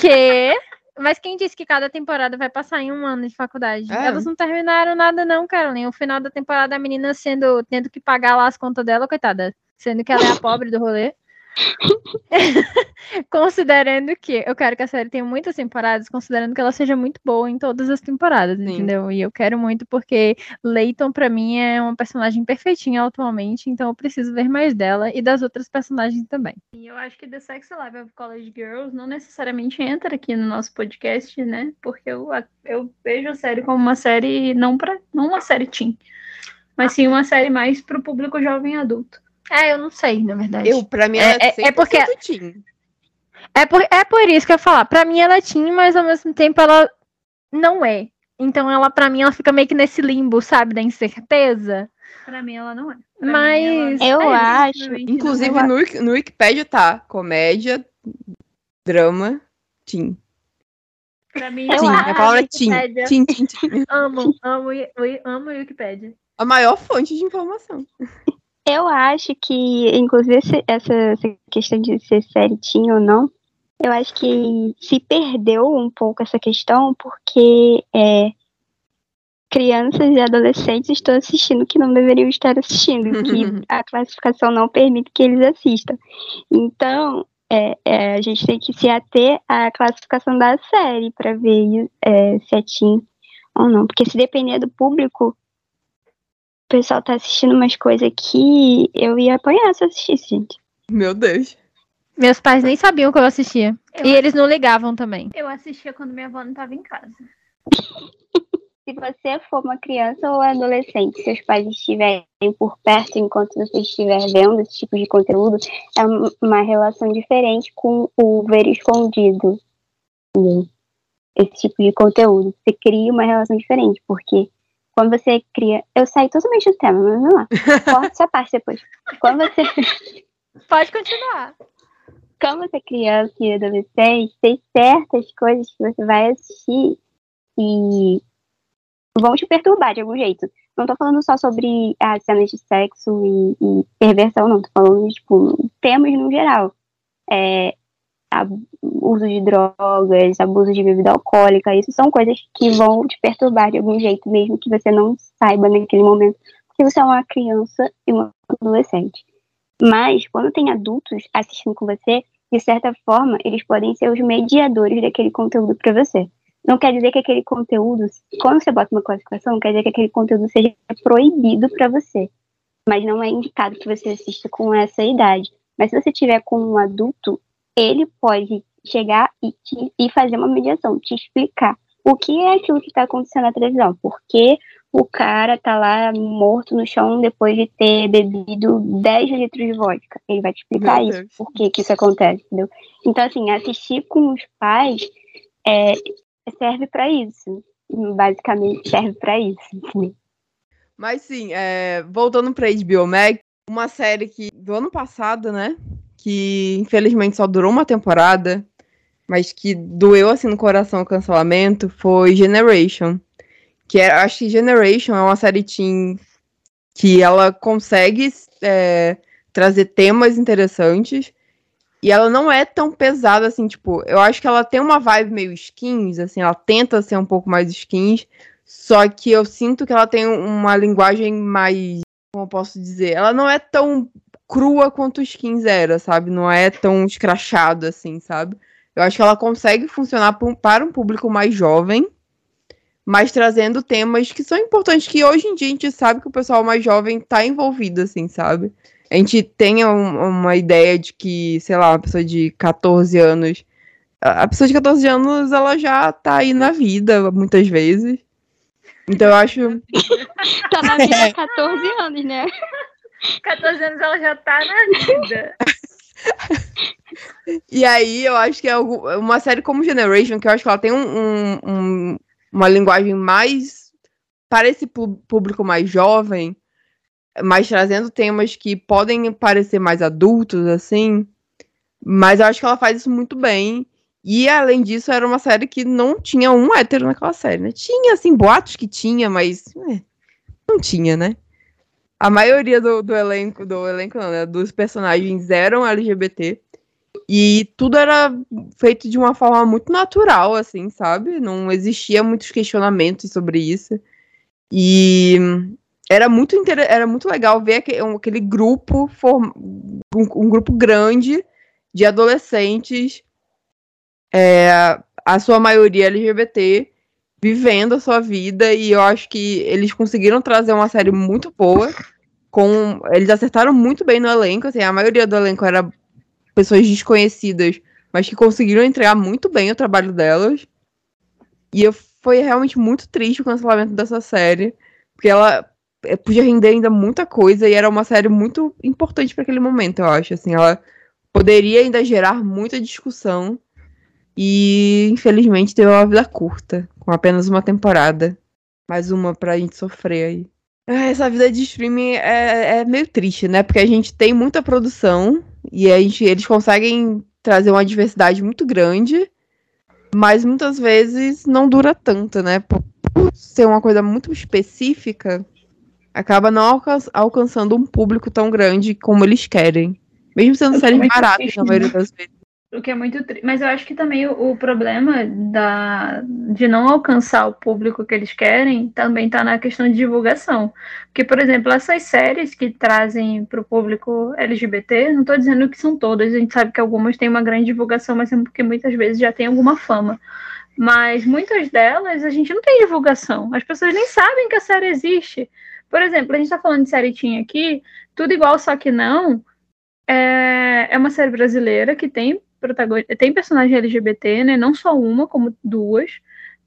que. Mas quem disse que cada temporada vai passar em um ano de faculdade? É. Elas não terminaram nada, não, Carolina. O final da temporada, a menina sendo, tendo que pagar lá as contas dela, coitada. Sendo que ela é a pobre do rolê. considerando que eu quero que a série tenha muitas temporadas, considerando que ela seja muito boa em todas as temporadas, Sim. entendeu? E eu quero muito porque Leighton, pra mim, é uma personagem perfeitinha atualmente, então eu preciso ver mais dela e das outras personagens também. E eu acho que The Sex Life of College Girls não necessariamente entra aqui no nosso podcast, né? Porque eu, eu vejo a série como uma série não para não uma série teen, mas sim uma série mais pro público jovem e adulto. É, eu não sei, na verdade. Eu, pra mim, É- ela é, é- é porque- 100% teen. É, por, é por isso que eu ia falar. Pra mim ela é teen, mas ao mesmo tempo ela não é. Então ela, pra mim, ela fica meio que nesse limbo, sabe, da incerteza. Pra mim ela não é. Pra Mas mim, ela eu é acho, simplesmente Inclusive, no, no Wikipedia tá comédia, drama, teen. Pra mim, Teen, a palavra é teen. Wikipédia. Teen, teen, teen. Amo, amo, amo, amo o Wikipedia. A maior fonte de informação. Eu acho que, inclusive, essa, essa questão de ser teen ou não, eu acho que se perdeu um pouco essa questão porque é, crianças e adolescentes estão assistindo que não deveriam estar assistindo, que a classificação não permite que eles assistam. Então, é, é, a gente tem que se ater à classificação da série para ver é, se é teen ou não. Porque se depender do público, o pessoal tá assistindo umas coisas que eu ia apanhar se eu assistisse, gente. Meu Deus. Meus pais nem sabiam que eu assistia. Eu E eles não ligavam também. Eu assistia quando minha avó não tava em casa. Se você for uma criança ou adolescente, seus pais estiverem por perto enquanto você estiver vendo esse tipo de conteúdo, é um- uma relação diferente com o ver escondido. Esse tipo de conteúdo. Você cria uma relação diferente, porque quando você cria. Eu saí totalmente do tema, mas vamos lá. Corta essa parte depois. Quando você. Pode continuar. quando você é criança e adolescente, tem certas coisas que você vai assistir e vão te perturbar de algum jeito. Não tô falando só sobre as cenas de sexo e, e perversão, não. Tô falando, tipo, temas no geral. É, uso de drogas, abuso de bebida alcoólica, isso são coisas que vão te perturbar de algum jeito, mesmo que você não saiba naquele momento, porque você é uma criança e uma adolescente. Mas, quando tem adultos assistindo com você, de certa forma, eles podem ser os mediadores daquele conteúdo para você. Não quer dizer que aquele conteúdo, quando você bota uma classificação, não quer dizer que aquele conteúdo seja proibido para você. Mas não é indicado que você assista com essa idade. Mas se você tiver com um adulto, ele pode chegar e, te, e fazer uma mediação, te explicar o que é aquilo que está acontecendo na televisão. Por que o cara tá lá morto no chão depois de ter bebido 10 litros de vodka. Ele vai te explicar Meu isso, Deus. por que, que isso acontece, entendeu? Então, assim, assistir com os pais é, serve para isso. Basicamente, serve para isso. entendeu? Mas sim, é, voltando pra HBO Max, uma série que do ano passado, né? Que infelizmente só durou uma temporada, mas que doeu assim no coração o cancelamento, foi Generation. Que é, acho que Generation é uma série teen que ela consegue é, trazer temas interessantes. E ela não é tão pesada assim, tipo, eu acho que ela tem uma vibe meio skins, assim, ela tenta ser um pouco mais skins, só que eu sinto que ela tem uma linguagem mais. Como eu posso dizer? Ela não é tão crua quanto o Skins era, sabe? Não é tão escrachado assim, sabe? Eu acho que ela consegue funcionar pa- para um público mais jovem, mas trazendo temas que são importantes, que hoje em dia a gente sabe que o pessoal mais jovem tá envolvido, assim, sabe? A gente tem um- uma ideia de que, sei lá, uma pessoa de 14 anos. A a pessoa de 14 anos, ela já tá aí na vida, muitas vezes. Então eu acho. Tá na vida há 14 anos, né? 14 anos ela já tá na vida. E aí eu acho que é uma série como Generation, que eu acho que ela tem um- um- um- uma linguagem mais para esse público mais jovem, mas trazendo temas que podem parecer mais adultos, assim. Mas eu acho que ela faz isso muito bem. E além disso, era uma série que não tinha um hétero naquela série, né? Tinha, assim, boatos que tinha, mas é, não tinha, né? A maioria do, do elenco, do elenco não, né? Dos personagens eram LGBT. E tudo era feito de uma forma muito natural, assim, sabe? Não existia muitos questionamentos sobre isso. E era muito, inter... era muito legal ver aque- aquele grupo, form... um, um grupo grande de adolescentes, é, a sua maioria LGBT, vivendo a sua vida. E eu acho que eles conseguiram trazer uma série muito boa. Com... Eles acertaram muito bem no elenco, assim, a maioria do elenco era pessoas desconhecidas, mas que conseguiram entregar muito bem o trabalho delas. E eu foi realmente muito triste o cancelamento dessa série, porque ela eh, podia render ainda muita coisa e era uma série muito importante para aquele momento, eu acho. Assim, ela poderia ainda gerar muita discussão e infelizmente teve uma vida curta, com apenas uma temporada. Mais uma pra gente sofrer aí. Ah, Essa vida de streaming é, é meio triste, né? Porque a gente tem muita produção e a gente, eles conseguem trazer uma diversidade muito grande, mas muitas vezes não dura tanto, né? Por, por ser uma coisa muito específica, acaba não alcan- alcançando um público tão grande como eles querem. Mesmo sendo séries Muito baratas na maioria das vezes. O que é muito triste. Mas eu acho que também o, o problema da, de não alcançar o público que eles querem também está na questão de divulgação. Porque, por exemplo, essas séries que trazem para o público LGBT, não estou dizendo que são todas, a gente sabe que algumas têm uma grande divulgação, mas é porque muitas vezes já tem alguma fama. Mas muitas delas a gente não tem divulgação. As pessoas nem sabem que a série existe. Por exemplo, a gente está falando de teen aqui, tudo igual, só que não. É, é uma série brasileira que tem protagonista, tem personagem LGBT, né? Não só uma, como duas.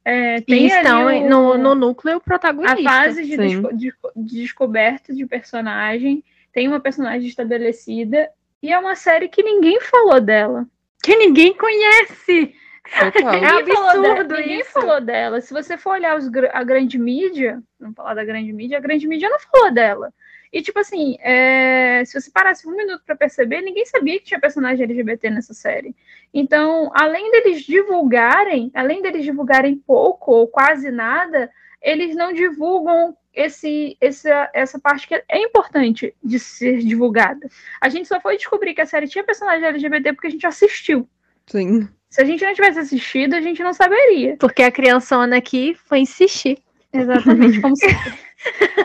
É, E tem estão ali o- no, no núcleo a protagonista. fase de, desco- de- de descoberta de personagem, tem uma personagem estabelecida, e é uma série que ninguém falou dela. Que ninguém conhece. Total. É Ninguém falou absurdo dela, Ninguém isso. falou dela. Se você for olhar os a grande mídia, vamos falar da grande mídia, a grande mídia não falou dela. E, tipo assim, é, se você parasse um minuto pra perceber, ninguém sabia que tinha personagem LGBT nessa série. Então, além deles divulgarem, além deles divulgarem pouco ou quase nada, eles não divulgam esse, essa, essa parte que é importante de ser divulgada. A gente só foi descobrir que a série tinha personagem LGBT porque a gente assistiu. Sim. Se a gente não tivesse assistido, a gente não saberia. Porque a criançona aqui foi insistir. Exatamente, como sempre.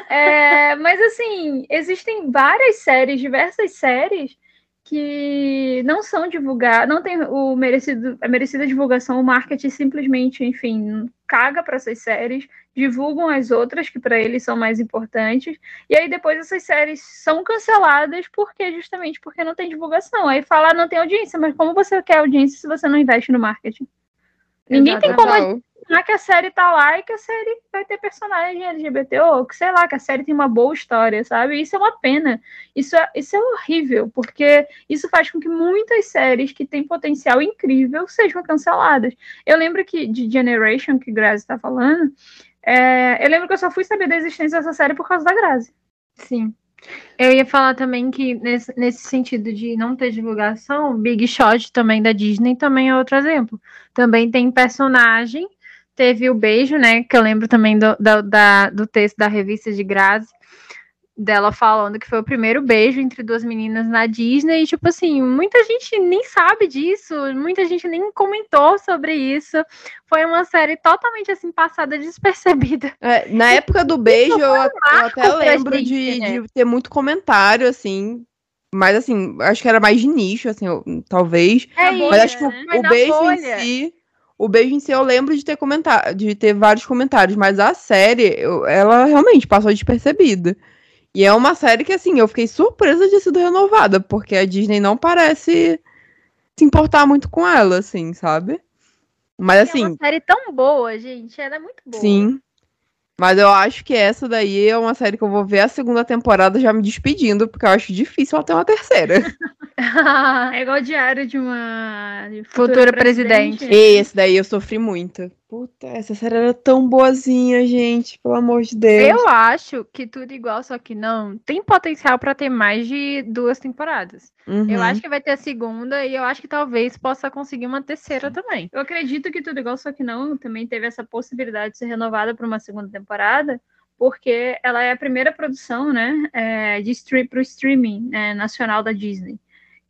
É, mas assim, existem várias séries, diversas séries que não são divulgadas, não tem o merecido, a merecida divulgação, o marketing simplesmente, enfim, caga para essas séries, divulgam as outras que para eles são mais importantes, e aí depois essas séries são canceladas porque justamente porque não tem divulgação. Aí fala não tem audiência, mas como você quer audiência se você não investe no marketing? Ninguém tem como Total. Imaginar que a série tá lá e que a série vai ter personagem LGBT, ou que sei lá, que a série tem uma boa história, sabe? Isso é uma pena. Isso é, isso é horrível, porque isso faz com que muitas séries que têm potencial incrível sejam canceladas. Eu lembro que de Generation, que Grazi tá falando, é, eu lembro que eu só fui saber da existência dessa série por causa da Grazi. Sim. Eu ia falar também que nesse, nesse sentido de não ter divulgação, Big Shot também da Disney também é outro exemplo. Também tem personagem, teve o beijo, né? Que eu lembro também do, da- da- do texto da revista de Grazi, dela falando que foi o primeiro beijo entre duas meninas na Disney. E, tipo assim, muita gente nem sabe disso, muita gente nem comentou sobre isso. Foi uma série totalmente assim, passada despercebida. É, na época do beijo, eu, eu até lembro gente, de, né? de ter muito comentário, assim. Mas, assim, acho que era mais de nicho, assim, talvez. É Mas acho que o, né? O beijo bolha. em si. O beijo em si eu lembro de ter comentar, de ter vários comentários, mas a série, eu- ela realmente passou despercebida. E é uma série que, assim, eu fiquei surpresa de ter sido renovada, porque a Disney não parece se importar muito com ela, assim, sabe? Mas é assim, uma série tão boa, gente. Ela é muito boa. Sim. Mas eu acho que essa daí é uma série que eu vou ver a segunda temporada já me despedindo, porque eu acho difícil ela ter uma terceira. É igual o diário de uma de Futura presidente. E esse daí eu sofri muito. Puta, essa série era tão boazinha, gente. Pelo amor de Deus. Eu acho que tudo igual, só que não. Tem potencial pra ter mais de duas temporadas. Uhum. Eu acho que vai ter a segunda e eu acho que talvez possa conseguir uma terceira também. Eu acredito que Tudo Igual Só Que Não também teve essa possibilidade de ser renovada para uma segunda temporada, porque ela é a primeira produção, né, é, de stream, pro streaming é, nacional da Disney.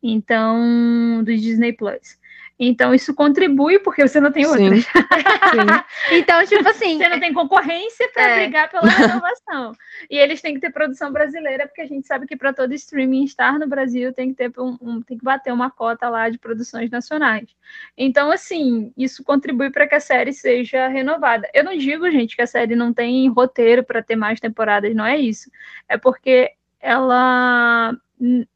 Então, do Disney Plus. Então, isso contribui, porque você não tem. Sim. Então, tipo assim, Você não tem concorrência para É. brigar pela renovação. E eles têm que ter produção brasileira, porque a gente sabe que para todo streaming estar no Brasil tem que ter um, um- tem que bater uma cota lá de produções nacionais. Então, assim, isso contribui para que a série seja renovada. Eu não digo, gente, que a série não tem roteiro para ter mais temporadas, não é isso. É porque ela.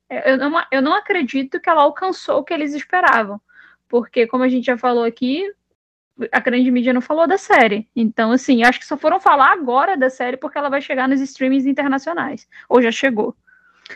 Eu não, eu não acredito que ela alcançou o que eles esperavam. Porque, como a gente já falou aqui, a grande mídia não falou da série. Então, assim, acho que só foram falar agora da série porque ela vai chegar nos streamings internacionais. Ou já chegou.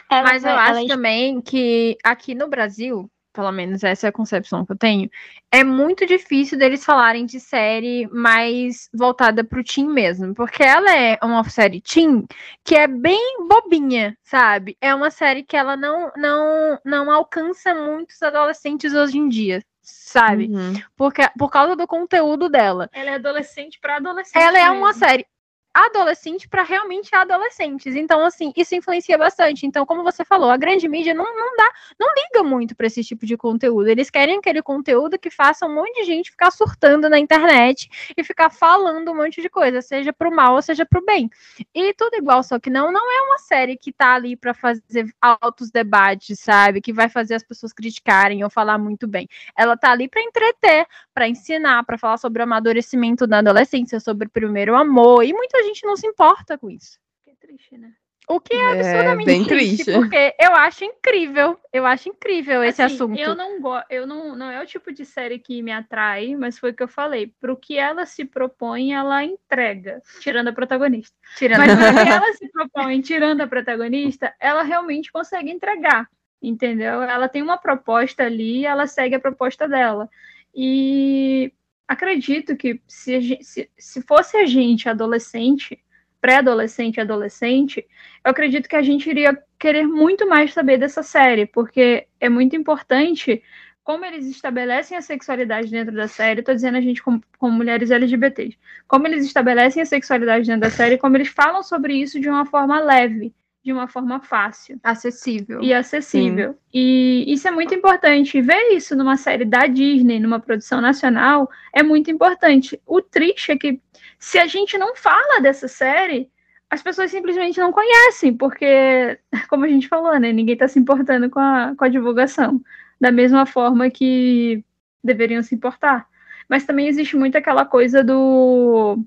Ela mas eu vai- ela acho também que aqui no Brasil, pelo menos essa é a concepção que eu tenho, é muito difícil deles falarem de série mais voltada pro teen mesmo, porque ela é uma série teen que é bem bobinha, sabe? É uma série que ela não não não alcança muitos adolescentes hoje em dia, sabe? Uhum. Porque por causa do conteúdo dela. Ela é adolescente para adolescente. Ela é mesmo. uma série adolescente para realmente adolescentes. Então, assim, isso influencia bastante. Então, como você falou, a grande mídia não, não dá, não liga muito para esse tipo de conteúdo. Eles querem aquele conteúdo que faça um monte de gente ficar surtando na internet e ficar falando um monte de coisa, seja pro mal ou seja pro bem. E tudo igual, só que não, não é uma série que tá ali para fazer altos debates, sabe? Que vai fazer as pessoas criticarem ou falar muito bem. Ela tá ali para entreter, para ensinar, para falar sobre o amadurecimento da adolescência, sobre o primeiro amor, e muita gente não se importa com isso. Que triste, né? O que é É, absurdamente bem triste, triste. porque eu acho incrível, eu acho incrível esse Assim, assunto. Eu não gosto, eu não, não é o tipo de série que me atrai, mas foi o que eu falei. Pro que ela se propõe, ela entrega, tirando a protagonista. Tirando Mas pro que ela se propõe, tirando a protagonista, ela realmente consegue entregar, entendeu? Ela tem uma proposta ali, ela segue a proposta dela. E acredito que se, se, se fosse a gente adolescente, pré-adolescente e adolescente, eu acredito que a gente iria querer muito mais saber dessa série, porque é muito importante como eles estabelecem a sexualidade dentro da série, tô dizendo a gente como mulheres LGBTs, como eles estabelecem a sexualidade dentro da série, como eles falam sobre isso de uma forma leve, de uma forma fácil acessível. e acessível. E isso é muito importante. Ver isso numa série da Disney, numa produção nacional, é muito importante. O triste é que se a gente não fala dessa série, as pessoas simplesmente não conhecem, porque, como a gente falou, né, ninguém está se importando com a, com a divulgação, da mesma forma que deveriam se importar. Mas também existe muito aquela coisa do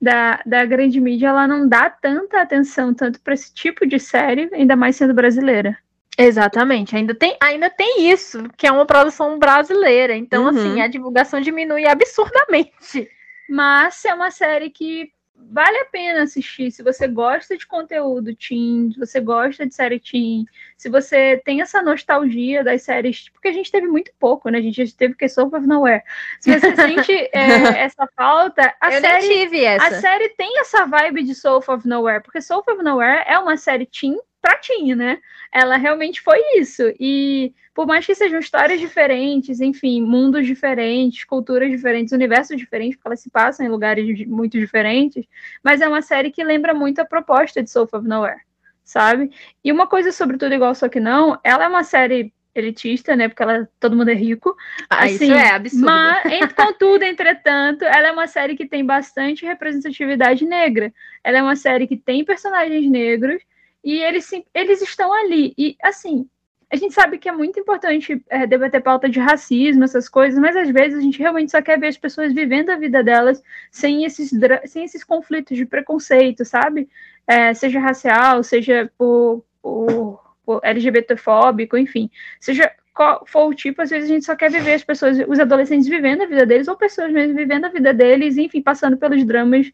da, da grande mídia, ela não dá tanta atenção tanto para esse tipo de série, ainda mais sendo brasileira. Exatamente, ainda tem, ainda tem isso, que é uma produção brasileira. Então, Uhum. assim, a divulgação diminui absurdamente. Mas é uma série que vale a pena assistir. Se você gosta de conteúdo teen, se você gosta de série teen, se você tem essa nostalgia das séries, porque a gente teve muito pouco, né? A gente teve que Soul of Nowhere. Se você sente é, essa falta, a eu série essa. A série tem essa vibe de Soul of Nowhere, porque Soul of Nowhere é uma série teen pra teen, né? Ela realmente foi isso. E por mais que sejam histórias diferentes, enfim, mundos diferentes, culturas diferentes, universos diferentes, porque elas se passam em lugares muito diferentes, mas é uma série que lembra muito a proposta de Soul of Nowhere, sabe? E uma coisa sobre tudo igual só que não, ela é uma série elitista, né? Porque ela, todo mundo é rico. Ah, assim, isso é absurdo. Mas, ent- contudo, entretanto, ela é uma série que tem bastante representatividade negra. Ela é uma série que tem personagens negros e eles, eles estão ali. E, assim, a gente sabe que é muito importante é, debater pauta de racismo, essas coisas, mas às vezes a gente realmente só quer ver as pessoas vivendo a vida delas sem esses, sem esses conflitos de preconceito, sabe? É, seja racial, seja por, por, por LGBTfóbico, enfim. Seja qual for o tipo, às vezes a gente só quer viver as pessoas, os adolescentes vivendo a vida deles, ou pessoas mesmo vivendo a vida deles, enfim, passando pelos dramas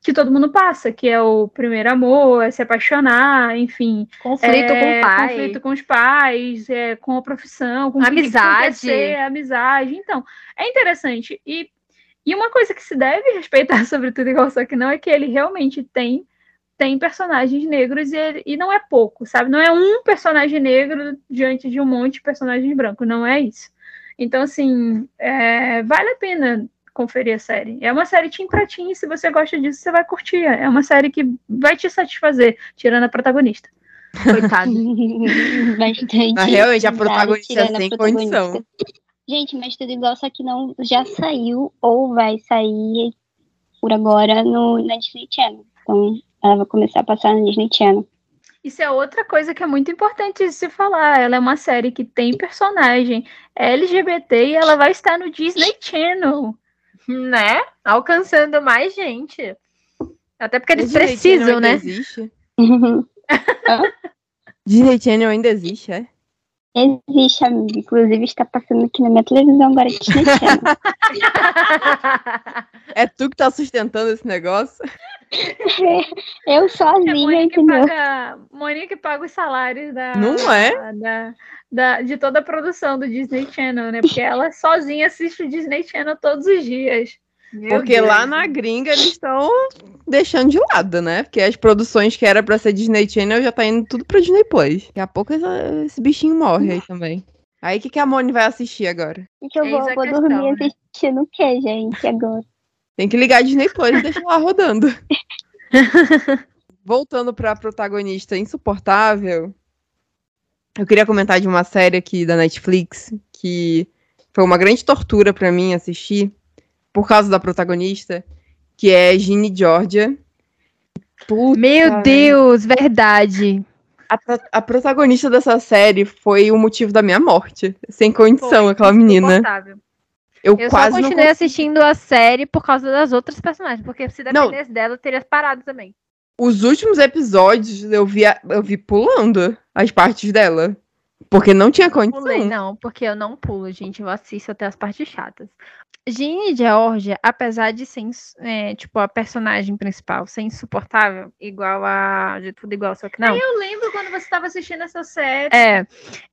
que todo mundo passa, que é o primeiro amor, é se apaixonar, enfim, conflito é, com o pai. conflito com os pais, é, com a profissão, com Amizade. que ser, amizade. Então, é interessante. E, e uma coisa que se deve respeitar, sobretudo, igual só que não, é que ele realmente tem tem personagens negros e, ele- e não é pouco, sabe? Não é um personagem negro diante de um monte de personagens brancos, não é isso. Então, assim, é, vale a pena conferir a série. É uma série teen pra teen, se você gosta disso, você vai curtir. É uma série que vai te satisfazer, tirando a protagonista. Coitado. Bastante. Mas realmente, a protagonista tirando a sem protagonista. condição. Gente, mas tudo igual, só que não já saiu ou vai sair por agora no, na Disney Channel. Então, ela vai começar a passar na Disney Channel. Isso é outra coisa que é muito importante de se falar. Ela é uma série que tem personagem LGBT e ela vai estar no Disney Channel. Né? Alcançando mais gente. Até porque eles precisam, né? Existe? Disney Channel ainda existe, é? Existe, amigo. Inclusive, está passando aqui na minha televisão agora Disney Channel. É tu que tá sustentando esse negócio? Eu É sozinha, Monique entendeu? paga, Monique paga os salários da, Não é? da, da- de toda a produção do Disney Channel, né? Porque ela sozinha assiste o Disney Channel todos os dias. Meu Porque Deus. lá na gringa eles estão deixando de lado, né? Porque as produções que era pra ser Disney Channel já tá indo tudo pra Disney Plus. Daqui a pouco essa- esse bichinho morre aí também. Aí o que, que a Moni vai assistir agora? E que eu vou, vou questão, dormir né? assistindo o quê, gente, agora? Tem que ligar a Disney Plus e deixar lá rodando. Voltando pra protagonista insuportável, eu queria comentar de uma série aqui da Netflix que foi uma grande tortura pra mim assistir por causa da protagonista, que é Ginny Georgia. Puta, Meu Deus, verdade. A, a protagonista dessa série foi o motivo da minha morte. Sem condição, Foi aquela menina. Eu, Eu quase só não continuei consegui. assistindo a série por causa das outras personagens, porque se Não. dependesse dela, eu teria parado também. Os últimos episódios eu vi, eu vi pulando as partes dela. Porque não tinha condição. Pulei, não, porque eu não pulo, gente. Eu assisto até as partes chatas. Ginny Georgia, apesar de ser, é, tipo, a personagem principal ser insuportável, igual a. De tudo igual, só que não. Eu lembro quando você estava assistindo essa série. É.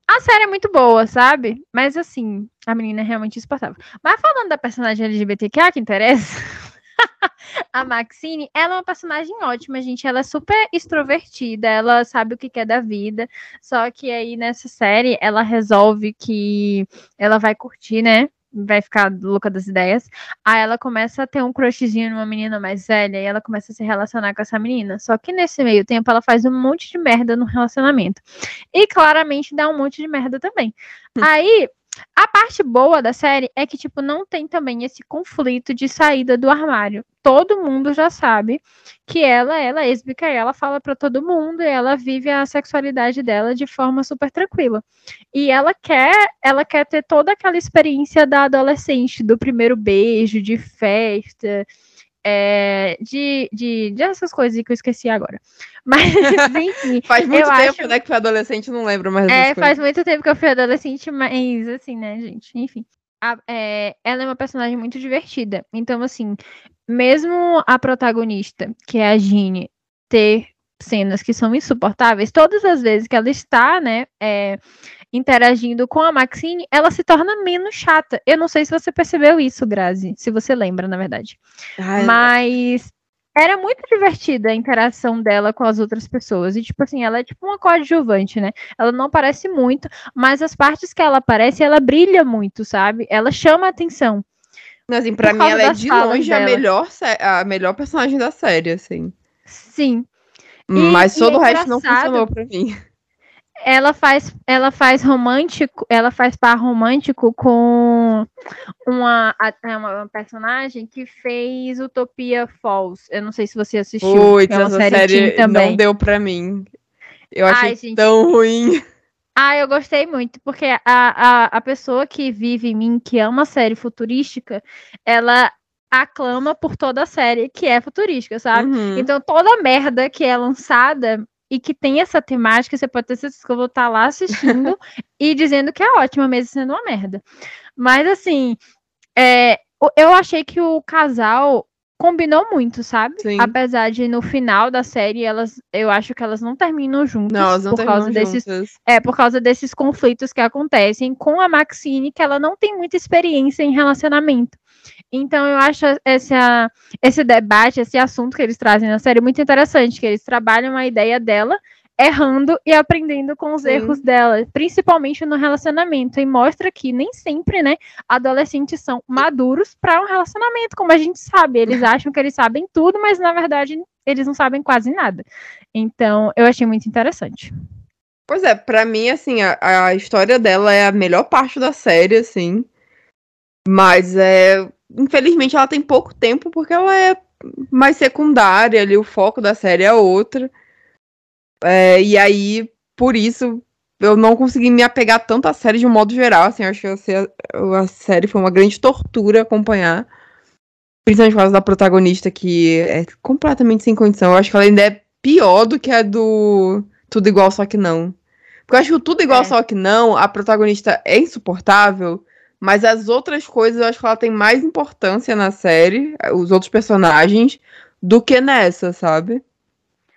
A série é muito boa, sabe? Mas assim, a menina é realmente insuportável. Mas falando da personagem LGBTQ que interessa, a Maxine, ela é uma personagem ótima, gente. Ela é super extrovertida, ela sabe o que quer da vida. Só que aí nessa série ela resolve que ela vai curtir, né? Vai ficar louca das ideias. Aí ela começa a ter um crushzinho numa menina mais velha e ela começa a se relacionar com essa menina. Só que nesse meio tempo ela faz um monte de merda no relacionamento. E claramente dá um monte de merda também. Aí, a parte boa da série é que, tipo, não tem também esse conflito de saída do armário. Todo mundo já sabe que ela, ela é lésbica ela fala pra todo mundo e ela vive a sexualidade dela de forma super tranquila. E ela quer, ela quer ter toda aquela experiência da adolescente, do primeiro beijo, de festa, é, de, de, de essas coisas que eu esqueci agora. Mas, enfim, Faz muito tempo, acho- né, que foi adolescente, não lembro mais dessas é, faz muito tempo que eu fui adolescente, mas assim, né, gente? Enfim. A- é, ela é uma personagem muito divertida. Então, assim, mesmo a protagonista, que é a Ginny, ter cenas que são insuportáveis, todas as vezes que ela está, né, é, interagindo com a Maxine, ela se torna menos chata. Eu não sei se você percebeu isso, Grazi, se você lembra, na verdade. Ai, Mas era muito divertida a interação dela com as outras pessoas. E, tipo assim, ela é tipo uma coadjuvante, né? Ela não aparece muito, mas as partes que ela aparece, ela brilha muito, sabe? Ela chama a atenção. assim, pra mim, ela é de longe a melhor, a melhor personagem da série, assim. Sim. E- Mas todo é o resto não funcionou pra mim. Ela faz, ela faz romântico, ela faz par romântico com uma, é uma personagem que fez Utopia Falls. Eu não sei se você assistiu. Putz, é uma essa série, série também. não deu pra mim. Eu achei Ai, gente. tão ruim. Ah, eu gostei muito, porque a, a, a pessoa que vive em mim, que ama série futurística, ela aclama por toda a série que é futurística, sabe? Uhum. Então, toda merda que é lançada e que tem essa temática, você pode ter certeza que eu vou estar lá assistindo e dizendo que é ótima, mesmo sendo uma merda. Mas, assim, é, eu achei que o casal combinou muito, sabe? Sim. Apesar de no final da série, elas, eu acho que elas não terminam juntas Não, elas não por causa terminam desses juntas. é, por causa desses conflitos que acontecem com a Maxine, que ela não tem muita experiência em relacionamento. Então, eu acho essa, esse debate, esse assunto que eles trazem na série muito interessante, que eles trabalham a ideia dela errando e aprendendo com os Sim. erros dela, principalmente no relacionamento, e mostra que nem sempre, né, adolescentes são maduros para um relacionamento, como a gente sabe, eles acham que eles sabem tudo, mas na verdade eles não sabem quase nada. Então, eu achei muito interessante. Pois é, pra mim, assim, a, a história dela é a melhor parte da série, assim. Mas é. Infelizmente ela tem pouco tempo porque ela é mais secundária ali, o foco da série é outra. É, e aí, por isso, eu não consegui me apegar tanto à série de um modo geral. Assim, eu acho que a, a série foi uma grande tortura acompanhar. Principalmente por causa da protagonista, que é completamente sem condição. Eu acho que ela ainda é pior do que a do Tudo Igual, Só Que Não. Porque eu acho que o Tudo Igual, É. Só Que Não, a protagonista é insuportável, mas as outras coisas eu acho que ela tem mais importância na série, os outros personagens, do que nessa, sabe?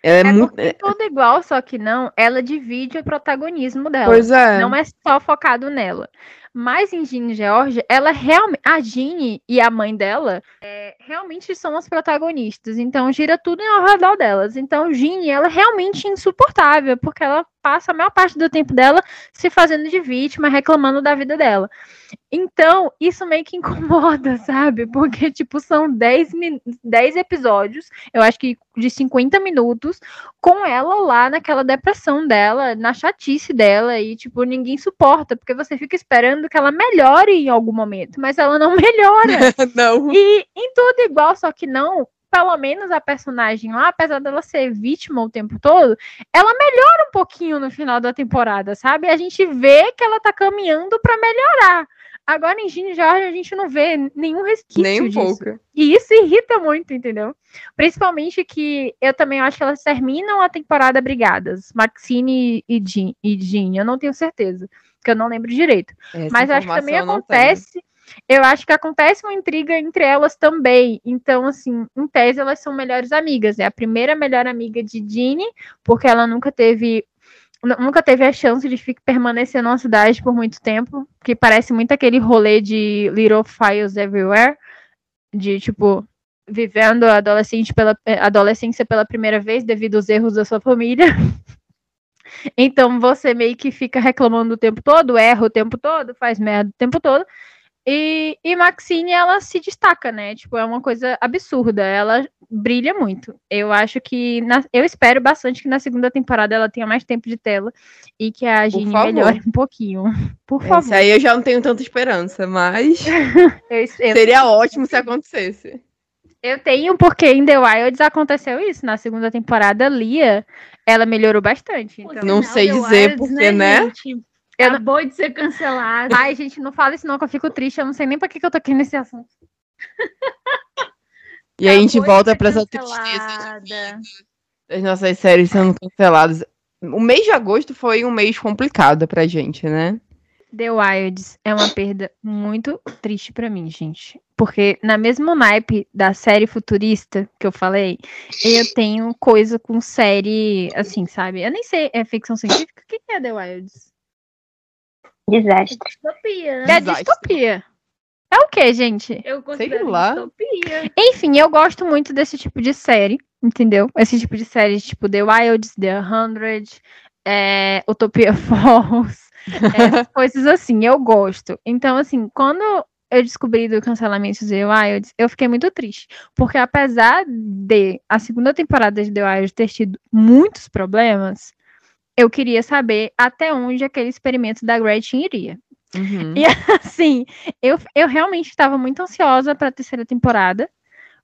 Ela é, É muito. porque tudo igual, só que não, ela divide o protagonismo dela. Pois é. Não é só focado nela. Mas em Ginny e Georgia, ela realmente. A Ginny e a mãe dela é, realmente são as protagonistas. Então gira tudo ao redor delas. Então, Ginny, ela é realmente insuportável, porque ela passa a maior parte do tempo dela se fazendo de vítima, reclamando da vida dela. Então, isso meio que incomoda, sabe? Porque, tipo, são 10, 10 episódios, eu acho que de 50 minutos, com ela lá naquela depressão dela, na chatice dela, e, tipo, ninguém suporta, porque você fica esperando que ela melhore em algum momento, mas ela não melhora. não. E em tudo igual, só que não, pelo menos a personagem lá, apesar dela ser vítima o tempo todo, ela melhora um pouquinho no final da temporada, sabe? A gente vê que ela tá caminhando para melhorar. Agora em Ginny George a gente não vê nenhum resquício Nem um disso. pouco. E isso irrita muito, entendeu? Principalmente que eu também acho que elas terminam a temporada brigadas. Maxine e Jean, e Jean. Eu não tenho certeza, porque eu não lembro direito. Essa Mas acho que também tenho. acontece. Eu acho que acontece uma intriga entre elas também. Então, assim, em tese, elas são melhores amigas. É a primeira melhor amiga de Ginny, porque ela nunca teve. nu- Nunca teve a chance de ficar, permanecer numa cidade por muito tempo, que parece muito aquele rolê de Little Files Everywhere, de tipo, vivendo a adolescente pela, eh, adolescência pela primeira vez devido aos erros da sua família. Então você meio que fica reclamando o tempo todo, erra o tempo todo, faz merda o tempo todo. E, e Maxine, ela se destaca, né? Tipo, é uma coisa absurda. Ela brilha muito. Eu acho que. na- eu espero bastante que na segunda temporada ela tenha mais tempo de tela e que a favor. melhore um pouquinho. Por favor. aí eu já não tenho tanta esperança, mas Eu, eu, seria ótimo se acontecesse. eu tenho, porque em The Wilds aconteceu isso. Na segunda temporada, Lia, ela melhorou bastante. Então, Não sei The dizer Wilds, porque, né? gente? Eu não- Acabou de ser cancelado. Ai, gente, não fala isso não, que eu fico triste. Eu não sei nem pra que, que eu tô aqui nesse assunto. E aí a gente Acabou volta pra essa tristeza das nossas séries sendo canceladas. O mês de agosto foi um mês complicado pra gente, né? The Wilds é uma perda muito triste pra mim, gente. Porque na mesma naipe da série futurista que eu falei, eu tenho coisa com série, assim, sabe? Eu nem sei, é ficção científica? O que é The Wilds? Desastre. Distopia, né? É Desastre. distopia. É o que, gente? Eu considero lá. distopia. Enfim, eu gosto muito desse tipo de série, entendeu? Esse tipo de série, tipo The Wilds, The Hundred, é, Utopia Falls, essas coisas assim, eu gosto. Então, assim, quando eu descobri do cancelamento de The Wilds, eu fiquei muito triste. Porque apesar de a segunda temporada de The Wilds ter tido muitos problemas, eu queria saber até onde aquele experimento da Gretchen iria. Uhum. E assim, eu, eu realmente estava muito ansiosa para a terceira temporada.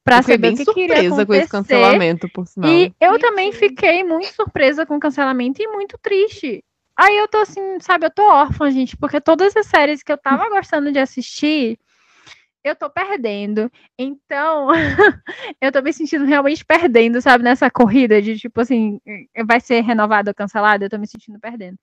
Pra Eu fiquei saber bem o que, surpresa com esse cancelamento, por sinal. E eu também fiquei muito surpresa com o cancelamento e muito triste. Aí eu tô assim, sabe, eu tô órfã, gente, porque todas as séries que eu tava gostando de assistir, eu tô perdendo. Então, eu tô me sentindo realmente perdendo, sabe, nessa corrida de tipo assim, vai ser renovado ou cancelado, eu tô me sentindo perdendo.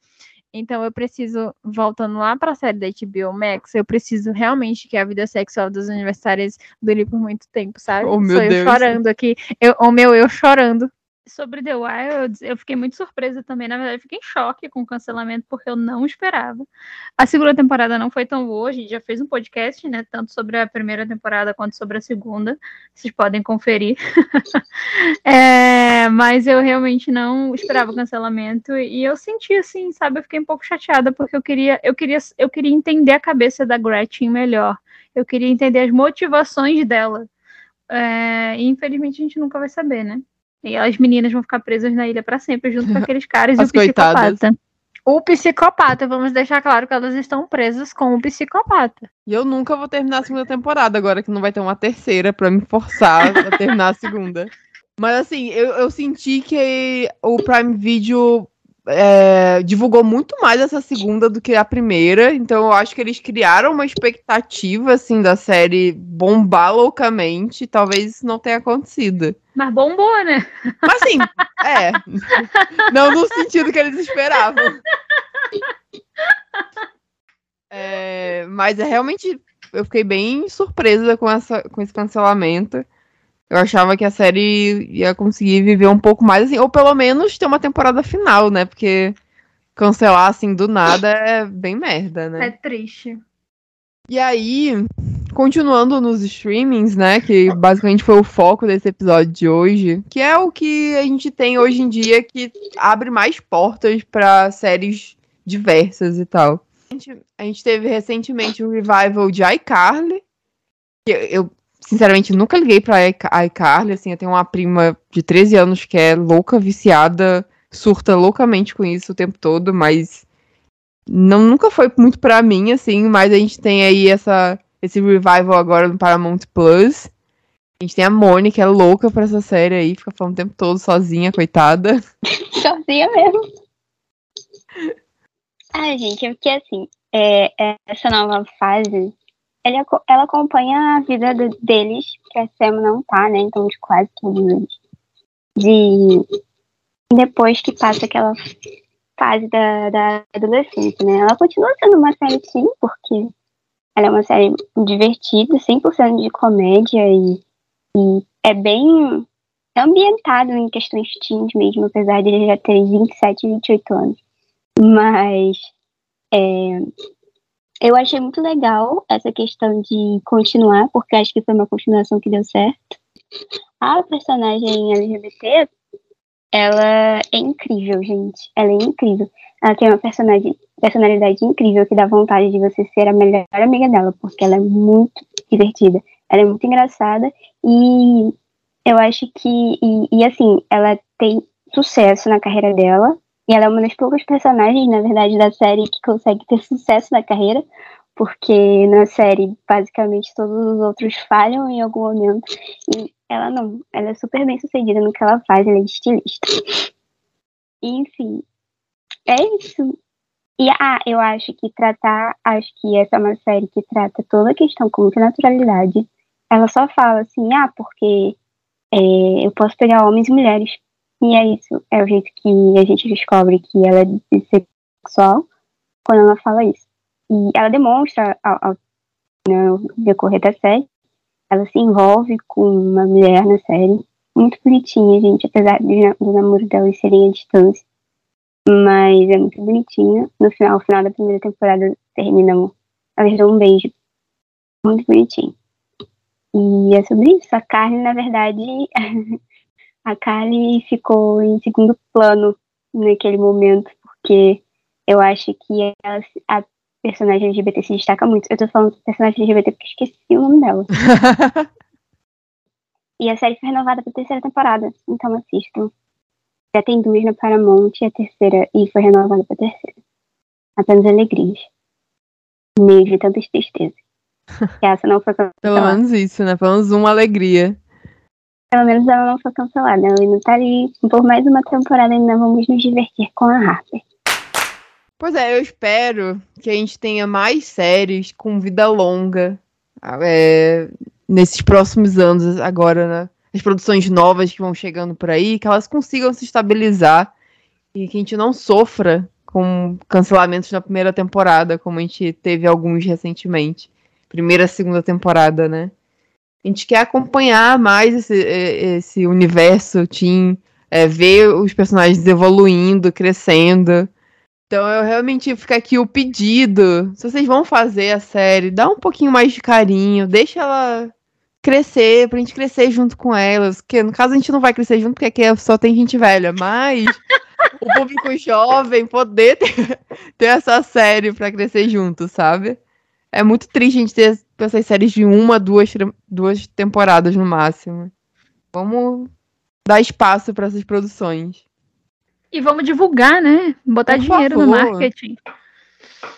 Então eu preciso, voltando lá pra série da HBO Max, eu preciso realmente que a vida sexual dos universitários dure por muito tempo, sabe? Oh, meu Sou eu Deus. chorando aqui, eu, o meu eu chorando. Sobre The Wilds, eu fiquei muito surpresa também. Na verdade, fiquei em choque com o cancelamento, porque eu não esperava. A segunda temporada não foi tão boa. A gente já fez um podcast, né? Tanto sobre a primeira temporada quanto sobre a segunda. Vocês podem conferir. É, mas eu realmente não esperava o cancelamento. E eu senti assim, sabe? Eu fiquei um pouco chateada, porque eu queria, eu queria, eu queria entender a cabeça da Gretchen melhor. Eu queria entender as motivações dela. É, e infelizmente a gente nunca vai saber, né? E as meninas vão ficar presas na ilha pra sempre, junto com aqueles caras e o psicopata. coitadas. O psicopata, vamos deixar claro que elas estão presas com o psicopata. E eu nunca vou terminar a segunda temporada, agora que não vai ter uma terceira pra me forçar a terminar a segunda. Mas assim, eu, eu senti que o Prime Video é, divulgou muito mais essa segunda do que a primeira. Então eu acho que eles criaram uma expectativa, assim, da série bombar loucamente. Talvez isso não tenha acontecido. Mas bombou, né? Mas assim, é. Não no sentido que eles esperavam. É, mas é realmente. Eu fiquei bem surpresa com, essa, com esse cancelamento. Eu achava que a série ia conseguir viver um pouco mais, assim, ou pelo menos ter uma temporada final, né? Porque cancelar assim do nada é bem merda, né? É triste. E aí, continuando nos streamings, né? Que basicamente foi o foco desse episódio de hoje, que é o que a gente tem hoje em dia que abre mais portas para séries diversas e tal. A gente, a gente teve recentemente o revival de iCarly. que Eu, sinceramente, nunca liguei pra iC- iCarly. Assim, eu tenho uma prima de 13 anos que é louca, viciada, surta loucamente com isso o tempo todo, mas não, nunca foi muito pra mim, assim. Mas a gente tem aí essa, esse revival agora no Paramount Plus. A gente tem a Mônica, que é louca pra essa série aí, fica falando o tempo todo sozinha, coitada. Sozinha mesmo. Ah, gente, é porque assim, é, é, essa nova fase, aco- ela acompanha a vida do- deles, que a Sam não tá, né? Então, de quase todos eles. De. Depois que passa aquela fase da, da adolescência, né? Ela continua sendo uma série sim, porque ela é uma série divertida, 100% de comédia e, e é bem ambientado em questões teens mesmo, apesar de ele já ter 27 e 28 anos. Mas é, eu achei muito legal essa questão de continuar, porque acho que foi uma continuação que deu certo. A personagem LGBT, ela é incrível, gente. Ela é incrível. Ela tem uma personagem, personalidade incrível que dá vontade de você ser a melhor amiga dela, porque ela é muito divertida. Ela é muito engraçada e eu acho que, e, e, assim, ela tem sucesso na carreira dela, e ela é uma das poucas personagens, na verdade, da série que consegue ter sucesso na carreira, porque na série, basicamente, todos os outros falham em algum momento, e ela não, ela é super bem sucedida no que ela faz, ela é estilista. Enfim, é isso. E, ah, eu acho que tratar, acho que essa é uma série que trata toda a questão com muita naturalidade. Ela só fala assim, ah, porque é, eu posso pegar homens e mulheres. E é isso, é o jeito que a gente descobre que ela é bissexual quando ela fala isso. E ela demonstra ao, ao no decorrer da série, ela se envolve com uma mulher na série, muito bonitinha, gente, apesar de, do namoro delas serem à distância. Mas é muito bonitinha. No final, no final da primeira temporada terminam, elas dão um beijo. Muito bonitinho. E é sobre isso. A Carly, na verdade, a Carly ficou em segundo plano naquele momento, porque eu acho que ela, a personagem LGBT se destaca muito. Eu tô falando de personagem LGBT porque esqueci o nome dela. e a série foi renovada pra terceira temporada, então assistam. Já tem duas na Paramount e a terceira, e foi renovada pra terceira. Apenas alegrias. Meio de tantas tristezas. Essa não foi cancelada. Pelo menos isso, né? Pelo menos uma alegria. Pelo menos ela não foi cancelada. Ela ainda tá ali. Por mais uma temporada ainda vamos nos divertir com a Harper. Pois é, eu espero que a gente tenha mais séries com vida longa é, nesses próximos anos agora, né? As produções novas que vão chegando por aí, que elas consigam se estabilizar e que a gente não sofra com cancelamentos na primeira temporada, como a gente teve alguns recentemente. Primeira, segunda temporada, né? A gente quer acompanhar mais esse, esse universo teen, é, ver os personagens evoluindo, crescendo. Então eu realmente fica aqui o pedido. Se vocês vão fazer a série, dá um pouquinho mais de carinho, deixa ela crescer, pra gente crescer junto com elas. Porque no caso a gente não vai crescer junto, porque aqui só tem gente velha, mas o público jovem poder ter, ter essa série pra crescer junto, sabe? É muito triste a gente ter essas séries de uma, duas, duas temporadas no máximo. Vamos dar espaço para essas produções. E vamos divulgar, né? Botar Por dinheiro no favor. marketing.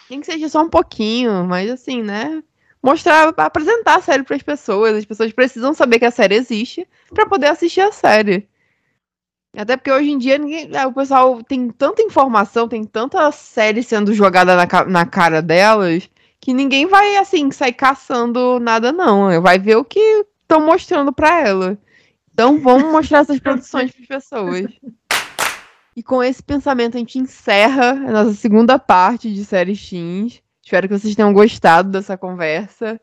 Nem que seja só um pouquinho, mas assim, né? Mostrar, apresentar a série para as pessoas. As pessoas precisam saber que a série existe para poder assistir a série. Até porque hoje em dia ninguém, é, o pessoal tem tanta informação, tem tanta série sendo jogada na, na cara delas, que ninguém vai, assim, sair caçando nada, não. Vai ver o que estão mostrando para ela. Então vamos mostrar essas produções para as pessoas. E com esse pensamento a gente encerra a nossa segunda parte de séries teens. Espero que vocês tenham gostado dessa conversa.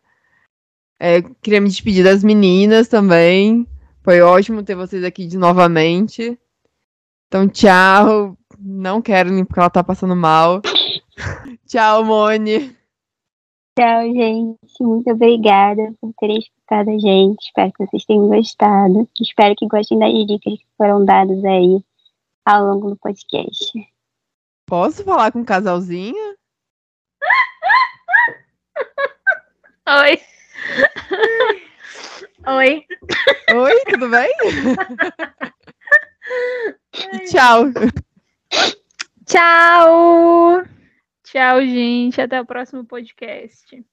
É, queria me despedir das meninas também. Foi ótimo ter vocês aqui de novamente. Então, tchau. Não quero nem porque ela tá passando mal. tchau, Mone. Tchau, gente. Muito obrigada por terem escutado a gente. Espero que vocês tenham gostado. Espero que gostem das dicas que foram dadas aí ao longo do podcast. Posso falar com o casalzinho? Oi. Oi. Oi, tudo bem? E tchau. Tchau! Tchau, gente. Até o próximo podcast.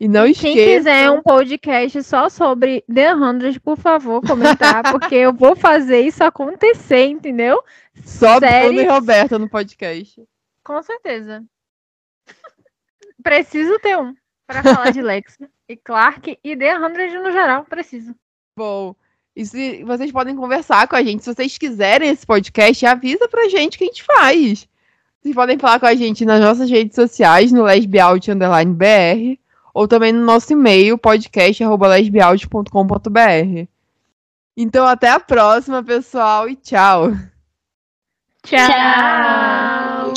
E não Quem esqueça. quiser um podcast só sobre The 100, por favor, comentar, porque eu vou fazer isso acontecer, entendeu? Só Bruno e Roberta no podcast. Com certeza. Preciso ter um para falar de Lex e Clark e The 100 no geral. Preciso. Bom, e se vocês podem conversar com a gente. Se vocês quiserem esse podcast, avisa pra gente que a gente faz. Vocês podem falar com a gente nas nossas redes sociais, no lesbiaut underline BR, ou também no nosso e-mail, podcast.lesbiaut.com.br. Então, até a próxima, pessoal, e tchau! Tchau.